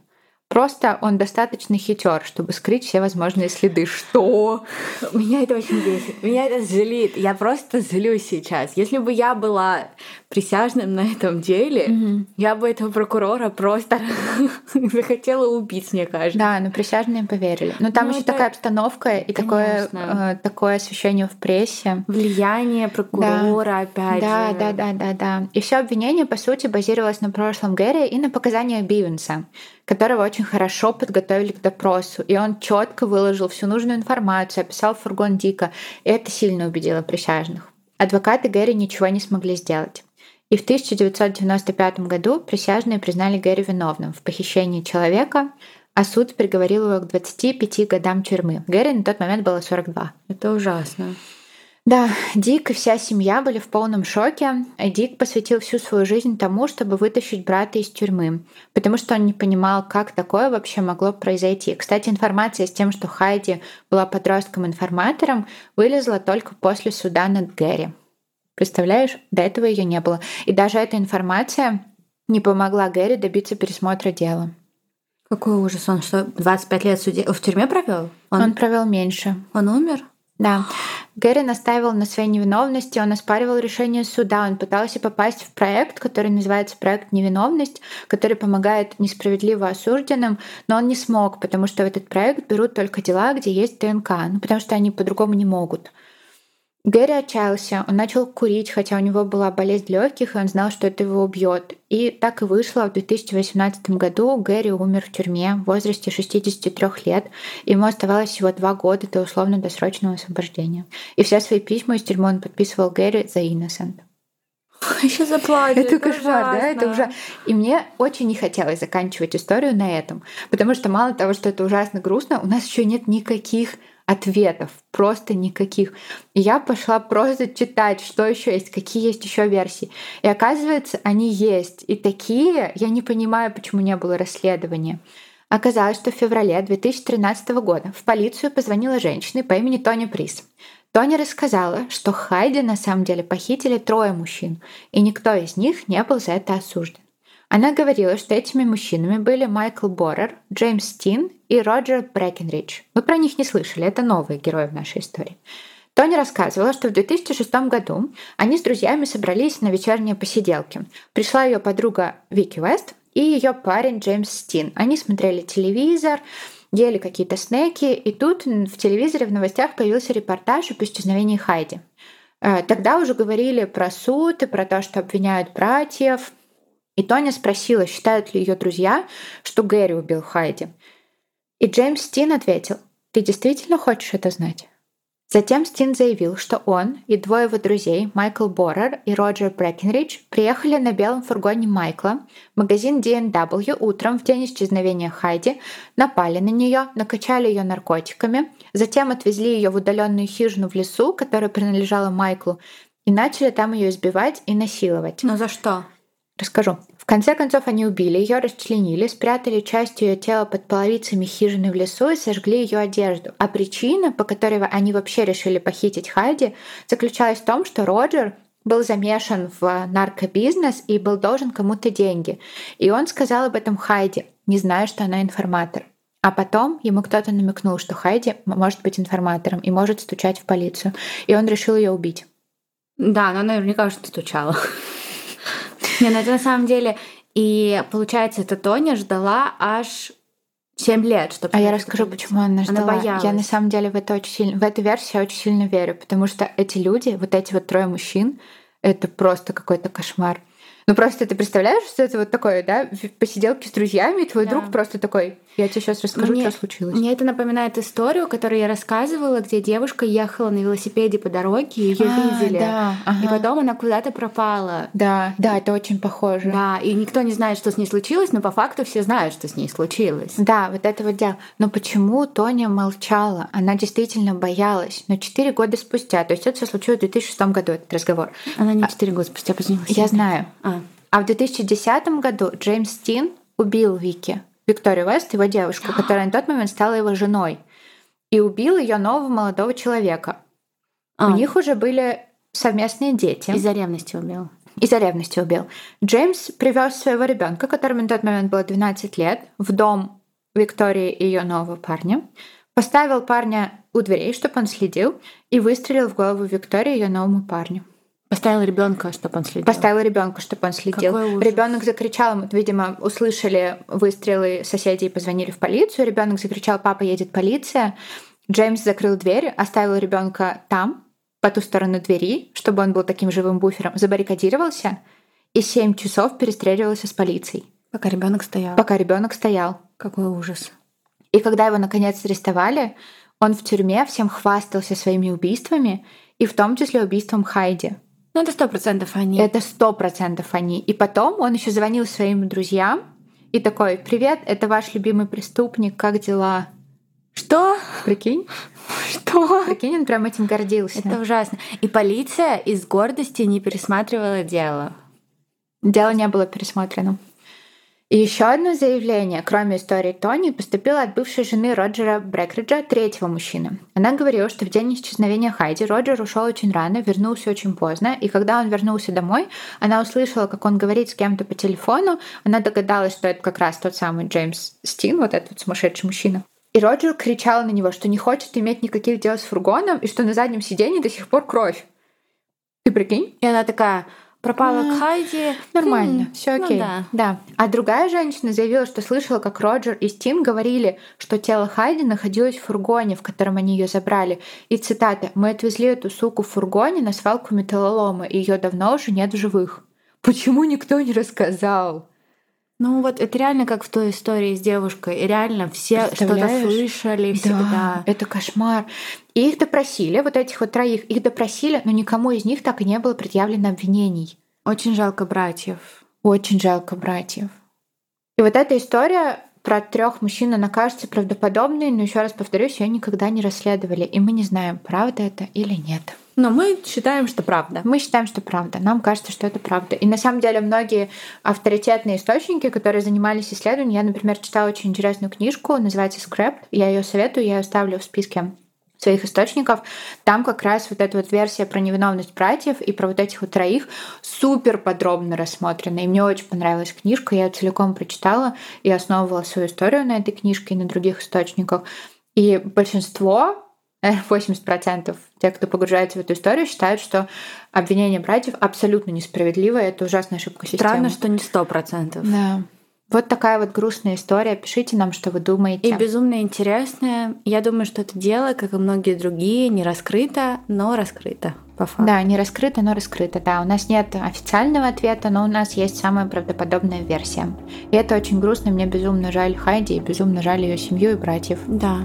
Просто он достаточно хитер, чтобы скрыть все возможные следы. Что? Меня это очень бесит. Меня это злит. Я просто злюсь сейчас. Если бы я была присяжным на этом деле, mm-hmm. я бы этого прокурора просто [laughs] захотела убить, мне кажется. Да, но присяжные поверили. Но там ну, еще это... такая обстановка и такое, э, такое освещение в прессе. Влияние прокурора, да. опять да, же. Да, да, да, да. И все обвинение, по сути, базировалось на прошлом Гэри и на показаниях Бивенса которого очень хорошо подготовили к допросу. И он четко выложил всю нужную информацию, описал фургон Дика. И это сильно убедило присяжных. Адвокаты Гэри ничего не смогли сделать. И в 1995 году присяжные признали Гэри виновным в похищении человека, а суд приговорил его к 25 годам тюрьмы. Гэри на тот момент было 42. Это ужасно. Да, Дик и вся семья были в полном шоке. Дик посвятил всю свою жизнь тому, чтобы вытащить брата из тюрьмы, потому что он не понимал, как такое вообще могло произойти. Кстати, информация с тем, что Хайди была подростком-информатором, вылезла только после суда над Гэри. Представляешь, до этого ее не было. И даже эта информация не помогла Гэри добиться пересмотра дела. Какой ужас, он что, 25 лет в, суде... в тюрьме провел? Он... он провел меньше. Он умер? Да. Гэри настаивал на своей невиновности, он оспаривал решение суда, он пытался попасть в проект, который называется проект «Невиновность», который помогает несправедливо осужденным, но он не смог, потому что в этот проект берут только дела, где есть ДНК, ну, потому что они по-другому не могут. Гэри отчаялся, он начал курить, хотя у него была болезнь легких, и он знал, что это его убьет. И так и вышло. В 2018 году Гэри умер в тюрьме в возрасте 63 лет. Ему оставалось всего два года до условно-досрочного освобождения. И все свои письма из тюрьмы он подписывал Гэри за Innocent. Еще заплачу. Это кошмар, да? Это уже. И мне очень не хотелось заканчивать историю на этом, потому что мало того, что это ужасно грустно, у нас еще нет никаких ответов, просто никаких. И я пошла просто читать, что еще есть, какие есть еще версии. И оказывается, они есть. И такие, я не понимаю, почему не было расследования. Оказалось, что в феврале 2013 года в полицию позвонила женщина по имени Тоня Прис. Тоня рассказала, что Хайди на самом деле похитили трое мужчин, и никто из них не был за это осужден. Она говорила, что этими мужчинами были Майкл Борер, Джеймс Тин и Роджер Брэкенридж. Вы про них не слышали, это новые герои в нашей истории. Тони рассказывала, что в 2006 году они с друзьями собрались на вечерние посиделки. Пришла ее подруга Вики Вест и ее парень Джеймс Стин. Они смотрели телевизор, ели какие-то снеки, и тут в телевизоре в новостях появился репортаж об исчезновении Хайди. Э, тогда уже говорили про суд и про то, что обвиняют братьев, и Тоня спросила, считают ли ее друзья, что Гэри убил Хайди. И Джеймс Стин ответил, «Ты действительно хочешь это знать?» Затем Стин заявил, что он и двое его друзей, Майкл Борер и Роджер Брэкенридж, приехали на белом фургоне Майкла в магазин D&W утром в день исчезновения Хайди, напали на нее, накачали ее наркотиками, затем отвезли ее в удаленную хижину в лесу, которая принадлежала Майклу, и начали там ее избивать и насиловать. Но за что? Расскажу. В конце концов они убили ее, расчленили, спрятали часть ее тела под половицами хижины в лесу и сожгли ее одежду. А причина, по которой они вообще решили похитить Хайди, заключалась в том, что Роджер был замешан в наркобизнес и был должен кому-то деньги. И он сказал об этом Хайди, не зная, что она информатор. А потом ему кто-то намекнул, что Хайди может быть информатором и может стучать в полицию. И он решил ее убить. Да, она наверняка уже стучала. Не, ну это на самом деле... И получается, эта Тоня ждала аж 7 лет, чтобы... А я расскажу, почему она ждала. Она боялась. Я на самом деле в это очень сильно, в эту версию я очень сильно верю, потому что эти люди, вот эти вот трое мужчин, это просто какой-то кошмар. Ну просто ты представляешь, что это вот такое, да, посиделки с друзьями, и твой да. друг просто такой, Я тебе сейчас расскажу, Мне- что случилось. Мне это напоминает историю, которую я рассказывала, где девушка ехала на велосипеде по дороге, ее А, видели. да, ага. И потом она куда-то пропала. Да, да, это очень похоже. Да, и никто не знает, что с ней случилось, но по факту все знают, что с ней случилось. Да, вот это вот дело. Но почему Тоня молчала? Она действительно боялась. Но четыре года спустя, то есть это все случилось в 2006 году, этот разговор. Она не четыре года спустя позвонила. Я знаю. А, А в 2010 году Джеймс Тин убил Вики, Викторию Вест, его девушку, [gasps] которая на тот момент стала его женой. И убил ее нового молодого человека. а, У них уже были совместные дети. из-за ревности убил. Из-за ревности убил. Джеймс привез своего ребенка, которому на тот момент было 12 лет, в дом Виктории и ее нового парня. Поставил парня у дверей, чтобы он следил, и выстрелил в голову Виктории ее новому парню. Поставил ребенка, чтобы он следил. Поставил ребенка, чтобы он следил. Какой ужас. Ребенок закричал, видимо, услышали выстрелы соседей и позвонили в полицию. Ребенок закричал: Папа, едет полиция. Джеймс закрыл дверь, оставил ребенка там, по ту сторону двери, чтобы он был таким живым буфером, забаррикадировался и 7 часов перестреливался с полицией, Пока ребенок стоял. пока ребенок стоял. Какой ужас. И когда его наконец арестовали, он в тюрьме всем хвастался своими убийствами, и в том числе убийством Хайди. Ну, это сто процентов они. Это сто процентов они. И потом он еще звонил своим друзьям и такой: "Привет, это ваш любимый преступник, как дела?" Что? Прикинь, [laughs] Что? прикинь, он прям этим гордился. Это ужасно. И полиция из гордости не пересматривала дело. Дело не было пересмотрено. И еще одно заявление, кроме истории Тони, поступило от бывшей жены Роджера Брекриджа, третьего мужчины. Она говорила, что в день исчезновения Хайди Роджер ушел очень рано, вернулся очень поздно, и когда он вернулся домой, она услышала, как он говорит с кем-то по телефону, она догадалась, что это как раз тот самый Джеймс Стин, вот этот сумасшедший мужчина. И Роджер кричал на него, что не хочет иметь никаких дел с фургоном, и что на заднем сиденье до сих пор кровь. Ты прикинь? И она такая, пропала А, к Хайди. Нормально, Хм, все ну окей. да. А другая женщина заявила, что слышала, как Роджер и Стин говорили, что тело Хайди находилось в фургоне, в котором они ее забрали. И цитата: «Мы отвезли эту суку в фургоне на свалку металлолома, и ее давно уже нет в живых». Почему никто не рассказал? Ну вот это реально как в той истории с девушкой. И реально все что-то слышали всегда. Да, это кошмар. И их допросили, вот этих вот троих, их допросили, но никому из них так и не было предъявлено обвинений. Очень жалко братьев. Очень жалко братьев. И вот эта история про трех мужчин, она кажется правдоподобной, но еще раз повторюсь, ее никогда не расследовали, и мы не знаем, правда это или нет. Но мы считаем, что правда. Мы считаем, что правда. Нам кажется, что это правда. И на самом деле многие авторитетные источники, которые занимались исследованием, я, например, читала очень интересную книжку, называется «Scrapped». Я ее советую, я ее оставлю в списке своих источников. Там как раз вот эта вот версия про невиновность братьев и про вот этих вот троих супер подробно рассмотрена. И мне очень понравилась книжка, я ее целиком прочитала и основывала свою историю на этой книжке и на других источниках. И большинство 80% тех, кто погружается в эту историю, считают, что обвинение братьев абсолютно несправедливо, это ужасная ошибка системы. Странно, что не сто процентов. Да. Вот такая вот грустная история. Пишите нам, что вы думаете. И безумно интересное. Я думаю, что это дело, как и многие другие, не раскрыто, но раскрыто. По факту. Да, не раскрыто, но раскрыто. Да, у нас нет официального ответа, но у нас есть самая правдоподобная версия. И это очень грустно. Мне безумно жаль Хайди, и безумно жаль ее семью и братьев. Да.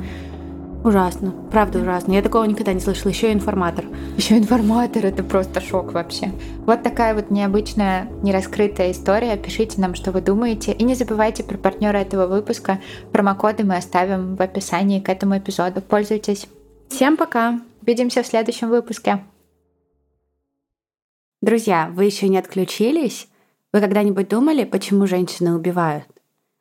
Ужасно. Правда ужасно. Я такого никогда не слышала. Еще информатор. Еще информатор это просто шок вообще. Вот такая вот необычная, нераскрытая история. Пишите нам, что вы думаете. И не забывайте про партнера этого выпуска. Промокоды мы оставим в описании к этому эпизоду. Пользуйтесь. Всем пока. Увидимся в следующем выпуске. Друзья, вы еще не отключились? Вы когда-нибудь думали, почему женщины убивают?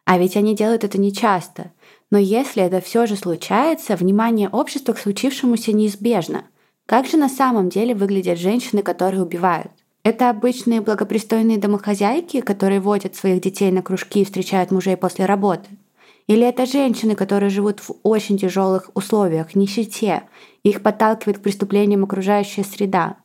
А ведь они делают это нечасто. Но если это все же случается, внимание общества к случившемуся неизбежно. Как же на самом деле выглядят женщины, которые убивают? Это обычные благопристойные домохозяйки, которые водят своих детей на кружки и встречают мужей после работы? Или это женщины, которые живут в очень тяжелых условиях, нищете, и их подталкивает к преступлениям окружающая среда?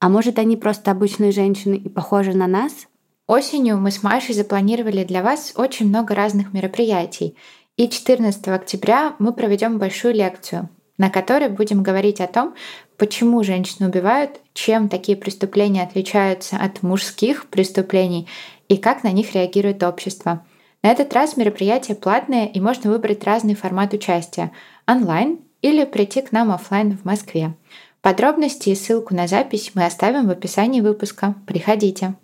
А может, они просто обычные женщины и похожи на нас? Осенью мы с Машей запланировали для вас очень много разных мероприятий. И 14 октября мы проведем большую лекцию, на которой будем говорить о том, почему женщины убивают, чем такие преступления отличаются от мужских преступлений и как на них реагирует общество. На этот раз мероприятие платное и можно выбрать разный формат участия – онлайн или прийти к нам офлайн в Москве. Подробности и ссылку на запись мы оставим в описании выпуска. Приходите!